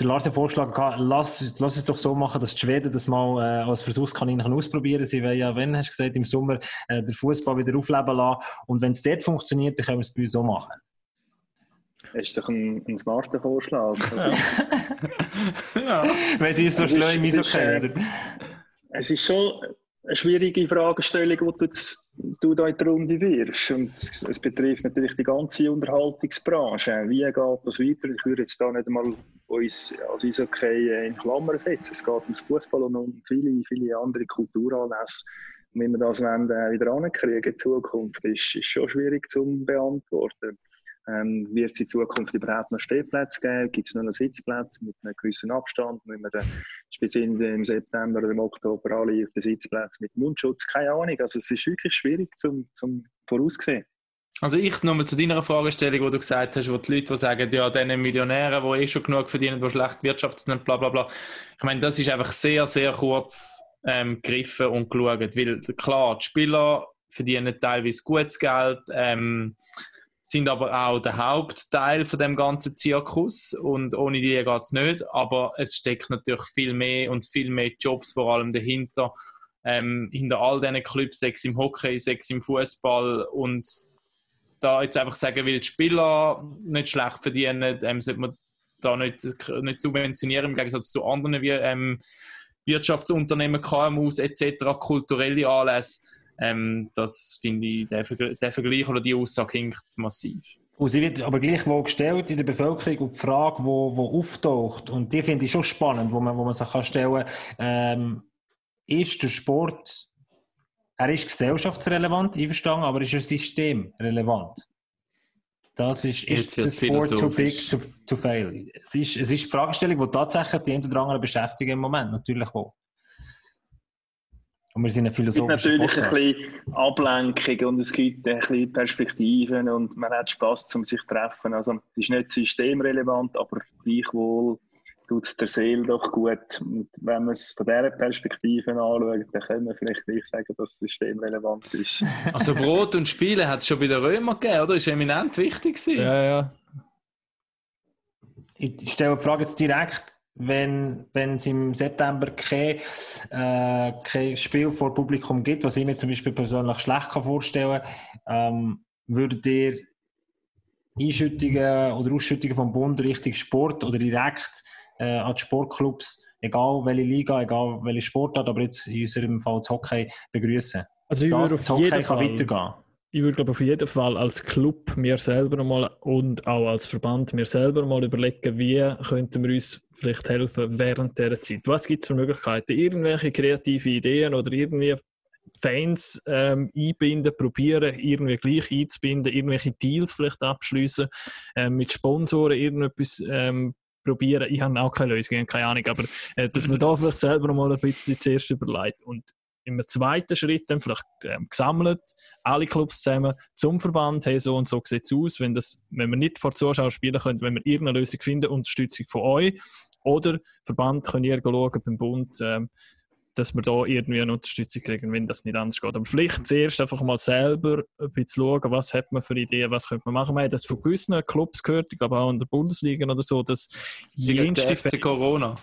der Lars hat vorgeschlagen, lass, lass es doch so machen, dass die Schweden das mal äh, als Versuchskaninchen ausprobieren. Sie wollen ja, wenn, hast du gesagt, im Sommer äh, den Fußball wieder aufleben lassen. Und wenn es dort funktioniert, dann können wir es bei uns so machen. Ist doch ein, ein smarter Vorschlag. Also, ja. [LAUGHS] Wenn es so schnell im ISO kennen. Es ist schon eine schwierige Fragestellung, die du, du da in die Runde wirfst. Und es, es, betrifft natürlich die ganze Unterhaltungsbranche. Wie geht das weiter? Ich würde jetzt da nicht einmal uns als Eishockey in Klammern setzen. Es geht ums Fußball und um viele, viele andere Kulturanlässe. Und wie wir das wollen, äh, wieder ankriegen in Zukunft, ist, ist schon schwierig zu beantworten. Ähm, wird es in Zukunft überhaupt noch Stehplätze geben? Gibt es noch einen Sitzplatz mit einem gewissen Abstand? Müssen wir speziell im September oder im Oktober alle auf den Sitzplätzen mit Mundschutz? Keine Ahnung. Also es ist wirklich schwierig zum, zum voraussehen. Also ich nochmal zu deiner Fragestellung, wo du gesagt hast, wo die Leute die sagen, ja, diese Millionäre, die eh schon genug verdienen, die schlecht wirtschaften, bla bla bla. Ich meine, das ist einfach sehr, sehr kurz ähm, gegriffen und geschaut. Weil klar, die Spieler verdienen teilweise gutes Geld, ähm, sind aber auch der Hauptteil von dem ganzen Zirkus und ohne die geht es nicht. Aber es steckt natürlich viel mehr und viel mehr Jobs vor allem dahinter. Ähm, hinter all diesen Clubs, sechs im Hockey, sechs im Fußball und da jetzt einfach sagen, weil die Spieler nicht schlecht verdienen, ähm, sollte man da nicht, nicht subventionieren im Gegensatz zu anderen wie, ähm, Wirtschaftsunternehmen, KMUs etc., kulturelle Anlässe ähm, das finde ich, der, der, Vergleich oder die Aussage hinkt massiv. Und sie wird aber gleichwohl gestellt in der Bevölkerung und die Frage, die wo, wo auftaucht, und die finde ich schon spannend, wo man, wo man sich kann stellen kann, ähm, ist der Sport, er ist gesellschaftsrelevant, einverstanden, aber ist er systemrelevant? Das ist, ist der Sport too big to, to fail? Es ist, es ist die Fragestellung, die tatsächlich die ein oder andere beschäftigen im Moment, natürlich auch. Und wir sind eine philosophische Es gibt natürlich ein bisschen Ablenkung und es gibt ein bisschen Perspektiven und man hat Spass, um sich zu treffen. Also, es ist nicht systemrelevant, aber gleichwohl tut es der Seele doch gut. Und wenn man es von dieser Perspektive anschaut, dann können wir vielleicht nicht sagen, dass es systemrelevant ist. [LAUGHS] Also Brot und Spiele hat es schon bei den Römern gegeben, oder? Das war eminent wichtig. Ja, ja. Ich stelle die Frage jetzt direkt wenn, es im September kein, äh, kein Spiel vor Publikum gibt, was ich mir zum Beispiel persönlich schlecht kann vorstellen kann, ähm, würdet ihr Einschüttungen oder Ausschüttungen vom Bund Richtung Sport oder direkt äh, an die Sportclubs, egal welche Liga, egal welche Sportart, aber jetzt in unserem Fall das Hockey begrüßen? Also ich würde auf jeden Hockey Fall, weitergehen ich würde glaube auf jeden Fall als Club mir selber mal und auch als Verband mir selber mal überlegen, wie könnten wir uns vielleicht helfen während dieser Zeit. Was gibt es für Möglichkeiten? Irgendwelche kreative Ideen oder irgendwie Fans ähm, einbinden, probieren, irgendwie gleich einzubinden, irgendwelche Deals vielleicht abschließen, ähm, mit Sponsoren irgendetwas ähm, probieren. Ich habe auch keine Lösung, keine Ahnung, aber äh, dass man da vielleicht selber mal ein bisschen zuerst überlegt. Und im zweiten Schritt dann vielleicht ähm, gesammelt, alle Clubs zusammen zum Verband, hey, so und so sieht es aus, wenn, das, wenn wir nicht vor Zuschauern spielen können, wenn wir irgendeine Lösung finden, Unterstützung von euch oder Verband könnt ihr schauen beim Bund, ähm, dass wir da irgendwie eine Unterstützung kriegen, wenn das nicht anders geht. Aber vielleicht zuerst einfach mal selber ein bisschen schauen, was hat man für Ideen, was könnte man machen. Wir haben das von gewissen Clubs gehört, ich glaube auch in der Bundesliga oder so, dass jenste Corona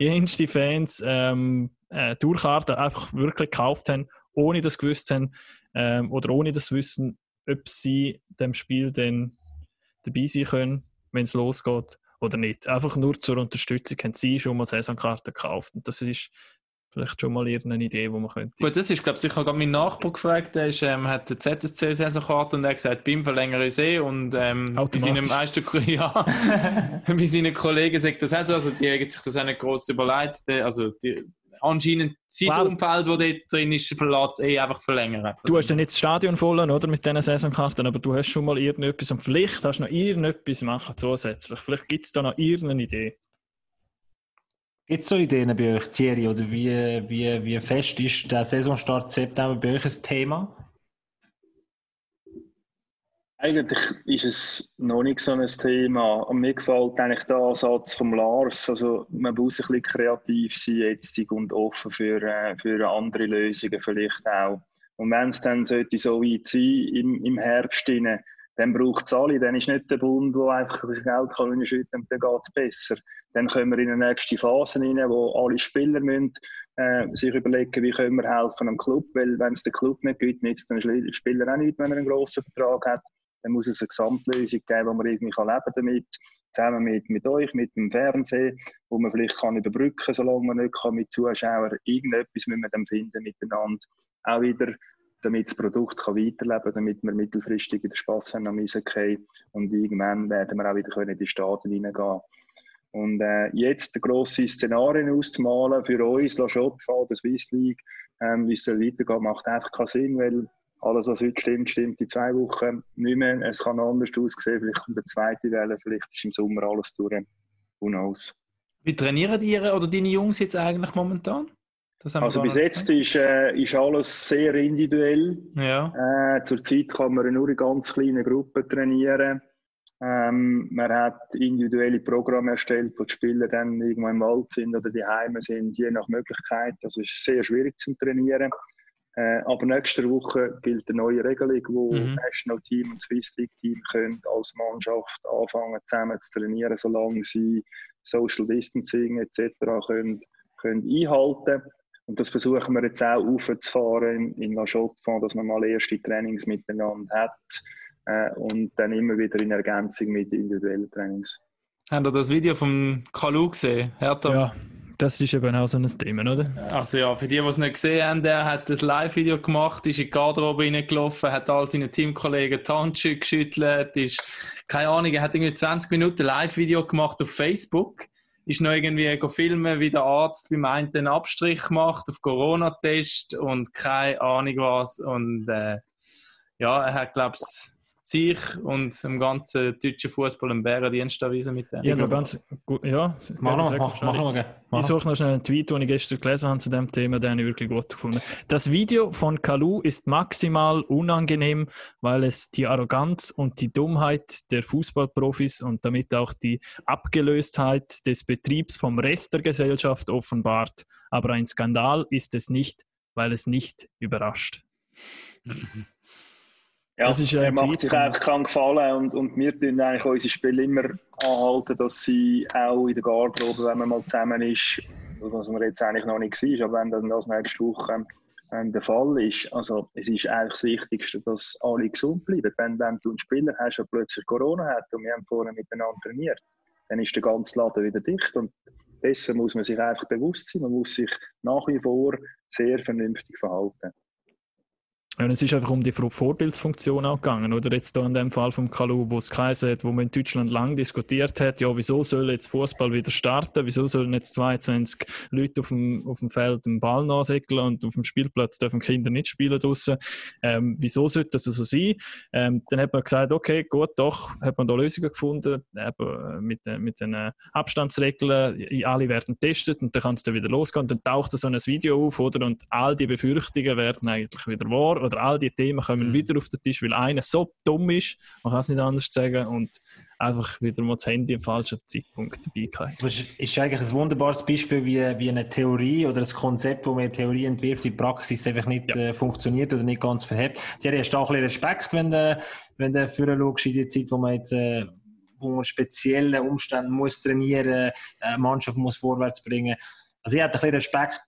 jenste Fans ähm, äh, Tourkarten einfach wirklich gekauft haben, ohne das gewusst haben ähm, oder ohne das Wissen, ob sie dem Spiel dann dabei sein können, wenn es losgeht oder nicht. Einfach nur zur Unterstützung haben sie schon mal Saisonkarten gekauft. Und das ist vielleicht schon mal irgendeine Idee, die man könnte. Gut, das ist, glaube ich, sicher gerade mein Nachbar gefragt, der ist, ähm, hat eine ZSC-Saisonkarte und er hat gesagt, BIM verlängere ich eh und ähm, bei seinem meisten [LAUGHS] ja, [LAUGHS] bei seinen Kollegen sagt das auch so, also die haben sich das auch nicht gross überlegt, also die, anscheinend sein wow. Umfeld, das dort drin ist, verlässt eh einfach verlängern. Du hast ja nicht das Stadion voll, oder, mit diesen Saisonkarten, aber du hast schon mal irgendetwas und vielleicht hast du noch irgendetwas machen zusätzlich. Vielleicht gibt es da noch irgendeine Idee. Gibt es so Ideen bei euch, Thierry, oder wie, wie, wie fest ist der Saisonstart September bei euch ein Thema? Eigentlich ist es noch nicht so ein Thema. Und mir gefällt eigentlich der Ansatz von Lars. Also man muss ein bisschen kreativ sein jetzt und offen für, äh, für andere Lösungen vielleicht auch. Und wenn es dann sollte so weit sein im, im Herbst, dann braucht es alle. Dann ist nicht der Bund, der einfach das Geld kann und dann geht es besser. Dann kommen wir in eine nächste Phase rein, wo alle Spieler müssen, äh, sich überlegen, wie können wir helfen am Club. Weil wenn es den Club nicht gibt, nützt der Spieler auch nicht, wenn er einen grossen Vertrag hat. Dann muss es eine Gesamtlösung geben, wo man irgendwie kann leben damit zusammen mit, mit euch, mit dem Fernsehen, wo man vielleicht kann überbrücken kann, solange man nicht kann mit Zuschauern. Irgendetwas müssen wir dann finden miteinander. Auch wieder, damit das Produkt kann weiterleben kann, damit wir mittelfristig den Spass haben am Eishockey. Und irgendwann werden wir auch wieder können in die Staaten hineingehen und äh, jetzt grosse Szenarien auszumalen für uns, La Schopfa, der Swiss League, ähm, wie es soll weitergehen, macht einfach keinen Sinn, weil alles, was heute stimmt, stimmt in zwei Wochen nicht mehr. Es kann anders aussehen, vielleicht kommt eine zweite Welle, vielleicht ist im Sommer alles durch. Who knows? Wie trainieren ihr oder deine Jungs jetzt eigentlich momentan? also bis jetzt ist, äh, ist alles sehr individuell. Ja. Äh, Zurzeit kann man nur in ganz kleinen Gruppen trainieren. Ähm, man hat individuelle Programme erstellt, wo die Spieler dann irgendwo im Wald sind oder die Heime sind, je nach Möglichkeit. Das ist sehr schwierig zu trainieren. Äh, aber nächste Woche gilt eine neue Regelung, wo mhm. National Team und Swiss League Team können als Mannschaft anfangen zusammen zu trainieren, solange sie Social Distancing etc. können, können einhalten. Und das versuchen wir jetzt auch aufzufahren in, in La Chaux-de-Fonds, dass man mal erste Trainings miteinander hat äh, und dann immer wieder in Ergänzung mit individuellen Trainings. Habt ihr das Video vom Kalu gesehen? Hertha? Ja, das ist eben auch so ein Thema, oder? Also ja, für die, die es nicht gesehen haben, der hat ein Live-Video gemacht, ist in die Garderobe reingelaufen, hat all seine Teamkollegen die Handschuhe geschüttelt, ist, keine Ahnung, er hat irgendwie 20 Minuten Live-Video gemacht auf Facebook, ist noch irgendwie filmen, wie der Arzt beim einen einen Abstrich macht auf Corona-Test und keine Ahnung was und äh, ja, er hat, glaube ich, sich und dem ganzen deutschen Fußball einen Bärendienst erweisen mit dem. Ja, glaube ganz gut. Ja, mach noch, mach, mach noch, Ich suche noch schnell einen Tweet, den ich gestern gelesen habe zu dem Thema, den ich wirklich gut gefunden Das Video von Kalu ist maximal unangenehm, weil es die Arroganz und die Dummheit der Fußballprofis und damit auch die Abgelöstheit des Betriebs vom Rest der Gesellschaft offenbart. Aber ein Skandal ist es nicht, weil es nicht überrascht. Mhm. Ja, das ist, äh, er macht sich einfach keinen Gefallen und, und wir tun eigentlich unsere Spiele immer anhalten, dass sie auch in der Garderobe, wenn man mal zusammen ist, was man jetzt eigentlich noch nicht war, aber wenn dann das nächste Woche ähm, der Fall ist, also es ist eigentlich das Wichtigste, dass alle gesund bleiben. Wenn, wenn du einen Spieler hast, der plötzlich Corona hat und wir haben vorher miteinander trainiert, dann ist der ganze Laden wieder dicht und dessen muss man sich einfach bewusst sein. Man muss sich nach wie vor sehr vernünftig verhalten. Und es ist einfach um die Vorbildsfunktion auch gegangen, oder? Jetzt hier in dem Fall vom Kalu, wo es geheißen hat, wo man in Deutschland lang diskutiert hat, ja, wieso soll jetzt Fußball wieder starten? Wieso sollen jetzt 22 Leute auf dem, auf dem Feld den Ball nachsäckeln und auf dem Spielplatz dürfen Kinder nicht spielen draussen? Ähm, wieso sollte das so sein? Ähm, dann hat man gesagt, okay, gut, doch, hat man da Lösungen gefunden, eben mit, mit den Abstandsregeln, alle werden getestet und dann kann es dann wieder losgehen. Und dann taucht so ein Video auf, oder? Und all die Befürchtungen werden eigentlich wieder wahr oder all die Themen kommen mhm. wieder auf den Tisch, weil einer so dumm ist, man kann es nicht anders sagen, und einfach wieder mal das Handy im falschen Zeitpunkt dabei hat. Das ist eigentlich ein wunderbares Beispiel, wie, wie eine Theorie oder ein Konzept, wo man eine Theorie entwirft, in Praxis einfach nicht ja. äh, funktioniert oder nicht ganz verhebt. Thierry, hast du auch ein bisschen Respekt, wenn du, wenn du schaust in der Zeit, wo man jetzt äh, wo man spezielle Umstände muss trainieren, äh, Mannschaft muss vorwärts bringen. Also ich hätte ein bisschen Respekt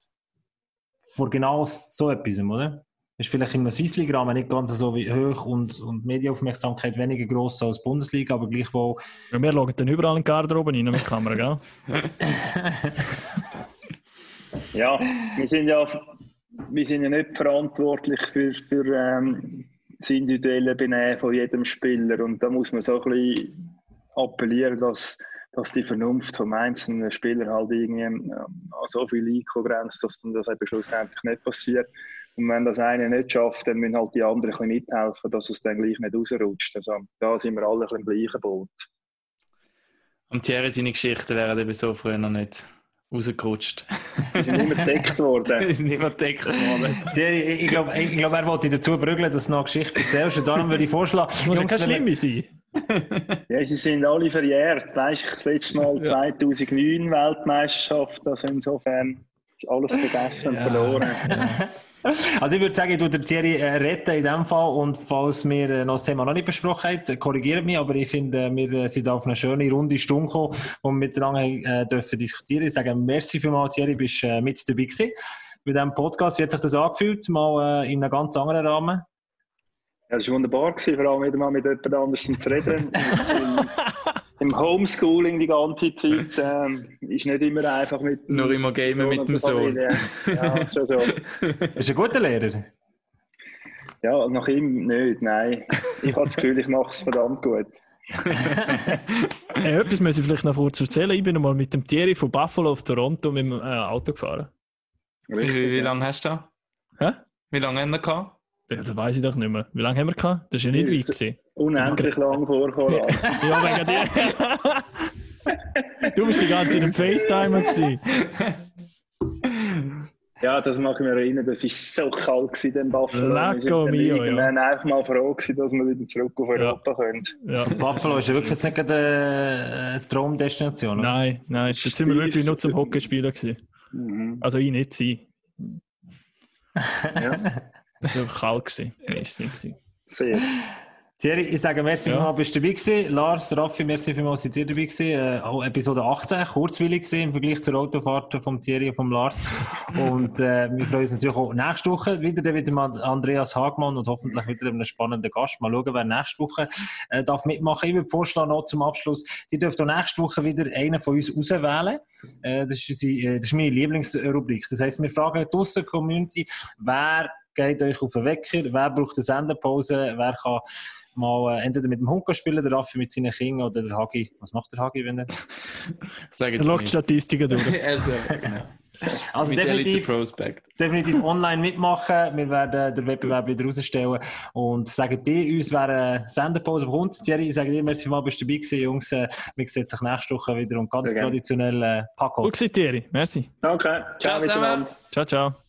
vor genau so etwas, oder? Ist vielleicht im Swissliga-Rahmen nicht ganz so wie hoch und, und Medienaufmerksamkeit weniger gross als Bundesliga, aber gleichwohl. Ja, wir schauen dann überall in die Garderobe rein mit Kamera, gell? [LAUGHS] ja, wir sind ja, wir sind ja nicht verantwortlich für, für ähm, das individuelle Benehmen von jedem Spieler und da muss man so ein bisschen appellieren, dass, dass die Vernunft vom einzelnen Spieler halt irgendwie äh, an so viel Einkommen grenzt, dass dann das eben schlussendlich nicht passiert. Und wenn das eine nicht schafft, dann müssen halt die anderen ein bisschen mithelfen, dass es dann gleich nicht rausrutscht. Also da sind wir alle ein bisschen im gleichen Boot. Und Thierry, seine Geschichten wären eben so früher noch nicht rausgerutscht. Die sind immer gedeckt worden. [LAUGHS] Die sind immer gedeckt worden. Thierry, ich, glaube, ich glaub, er wollte dazu brügeln, dass du noch eine Geschichte erzählst. Und darum würde ich vorschlagen, Das [LAUGHS] muss ja Jungs, kein wenn ihr- Schlimme sein. [LAUGHS] Ja, sie sind alle verjährt. Weißt du, das letzte Mal 2009 Weltmeisterschaft, also insofern ist alles vergessen und Ja. verloren. Also ich würde sagen, ich tue den Thierry äh, retten in dem Fall und falls wir äh, noch das Thema noch nicht besprochen haben, korrigiert mich, aber ich finde, äh, wir sind auf eine schöne runde Stunde gekommen, wo wir miteinander äh, dürfen diskutieren. Ich sage merci vielmals, Thierry, bist äh, mit dabei gewesen bei diesem Podcast. Wie hat sich das angefühlt, mal in einem ganz anderen Rahmen? Ja, das war wunderbar, gewesen, vor allem wieder mal mit jemand anderem zu reden. [LAUGHS] Im Homeschooling die ganze Zeit ähm, ist nicht immer einfach mit dem Nur immer gamen mit dem Sohn. Ja, schon so. [LAUGHS] Bist du ein guter Lehrer? Ja, nach ihm nicht, nein. Ich habe das Gefühl, ich mache es verdammt gut. [LAUGHS] Äh, etwas muss ich vielleicht noch kurz erzählen. Ich bin einmal mit dem Thierry von Buffalo auf Toronto mit dem äh, Auto gefahren. Wie, wie, wie lange hast du da? Hä? Wie lange haben wir gehabt? Das, weiß ich doch nicht mehr. Wie lange haben wir gehabt? Das ist ja nicht Ja, weit es- gewesen. Unendlich lang vorkommen lassen. [LAUGHS] Ja, wegen dir. du bist die ganze Zeit im FaceTimer gewesen. Ja, das mache ich mir erinnern. Das war so kalt gewesen, in Buffalo. Wir sind Lecco mio, ja. irgendwann einfach mal froh gewesen, dass wir wieder zurück auf Europa können. Ja. Buffalo ist ja wirklich jetzt nicht gerade eine äh, Traumdestination. oder? Nein, nein, Das da ist sind wir wirklich nur zum Hockeyspielen gewesen. Mhm. Also ich nicht sie. Ja, [LAUGHS] Es war kalt gewesen. Ist es nicht gewesen. sehr. Thierry, ich sage merci Ja. vielmals, bist du dabei gewesen. Lars, Raffi, merci vielmals, seid ihr dabei gewesen. Äh, auch Episode 18, kurzwillig gewesen im Vergleich zur Autofahrt vom Thierry und vom Lars. Und äh, wir freuen uns natürlich auch nächste Woche wieder, dann wieder mal Andreas Hagmann und hoffentlich wieder einen spannenden Gast. Mal schauen, wer nächste Woche äh, darf mitmachen. Ich würde vorschlagen, noch zum Abschluss, ihr dürft auch nächste Woche wieder einen von uns auswählen. Äh, das, ist unsere, äh, das ist meine Lieblingsrubrik. Das heisst, wir fragen draussen Community, wer geht euch auf den Wecker, wer braucht eine Sendepause, wer kann mal äh, entweder mit dem Hund spielen, der Raffi mit seinen Kindern oder der Hagi. Was macht der Hagi, wenn er... [LAUGHS] Sag Er jetzt schaut nicht. Statistiken durch. [LAUGHS] Er- der- genau. Also definitiv, Prospect. definitiv online mitmachen. Wir werden den Wettbewerb wieder rausstellen. Und sagen die uns, wer eine Sendepause bekommt. Thierry, ich sage dir, merci mal, bist du dabei gewesen, Jungs. Äh, Wir sehen sich nächste Woche wieder und ganz traditionell äh, Paco. Gut Thierry. Merci. Danke. Ciao, Ciao zusammen. miteinander. Ciao, ciao.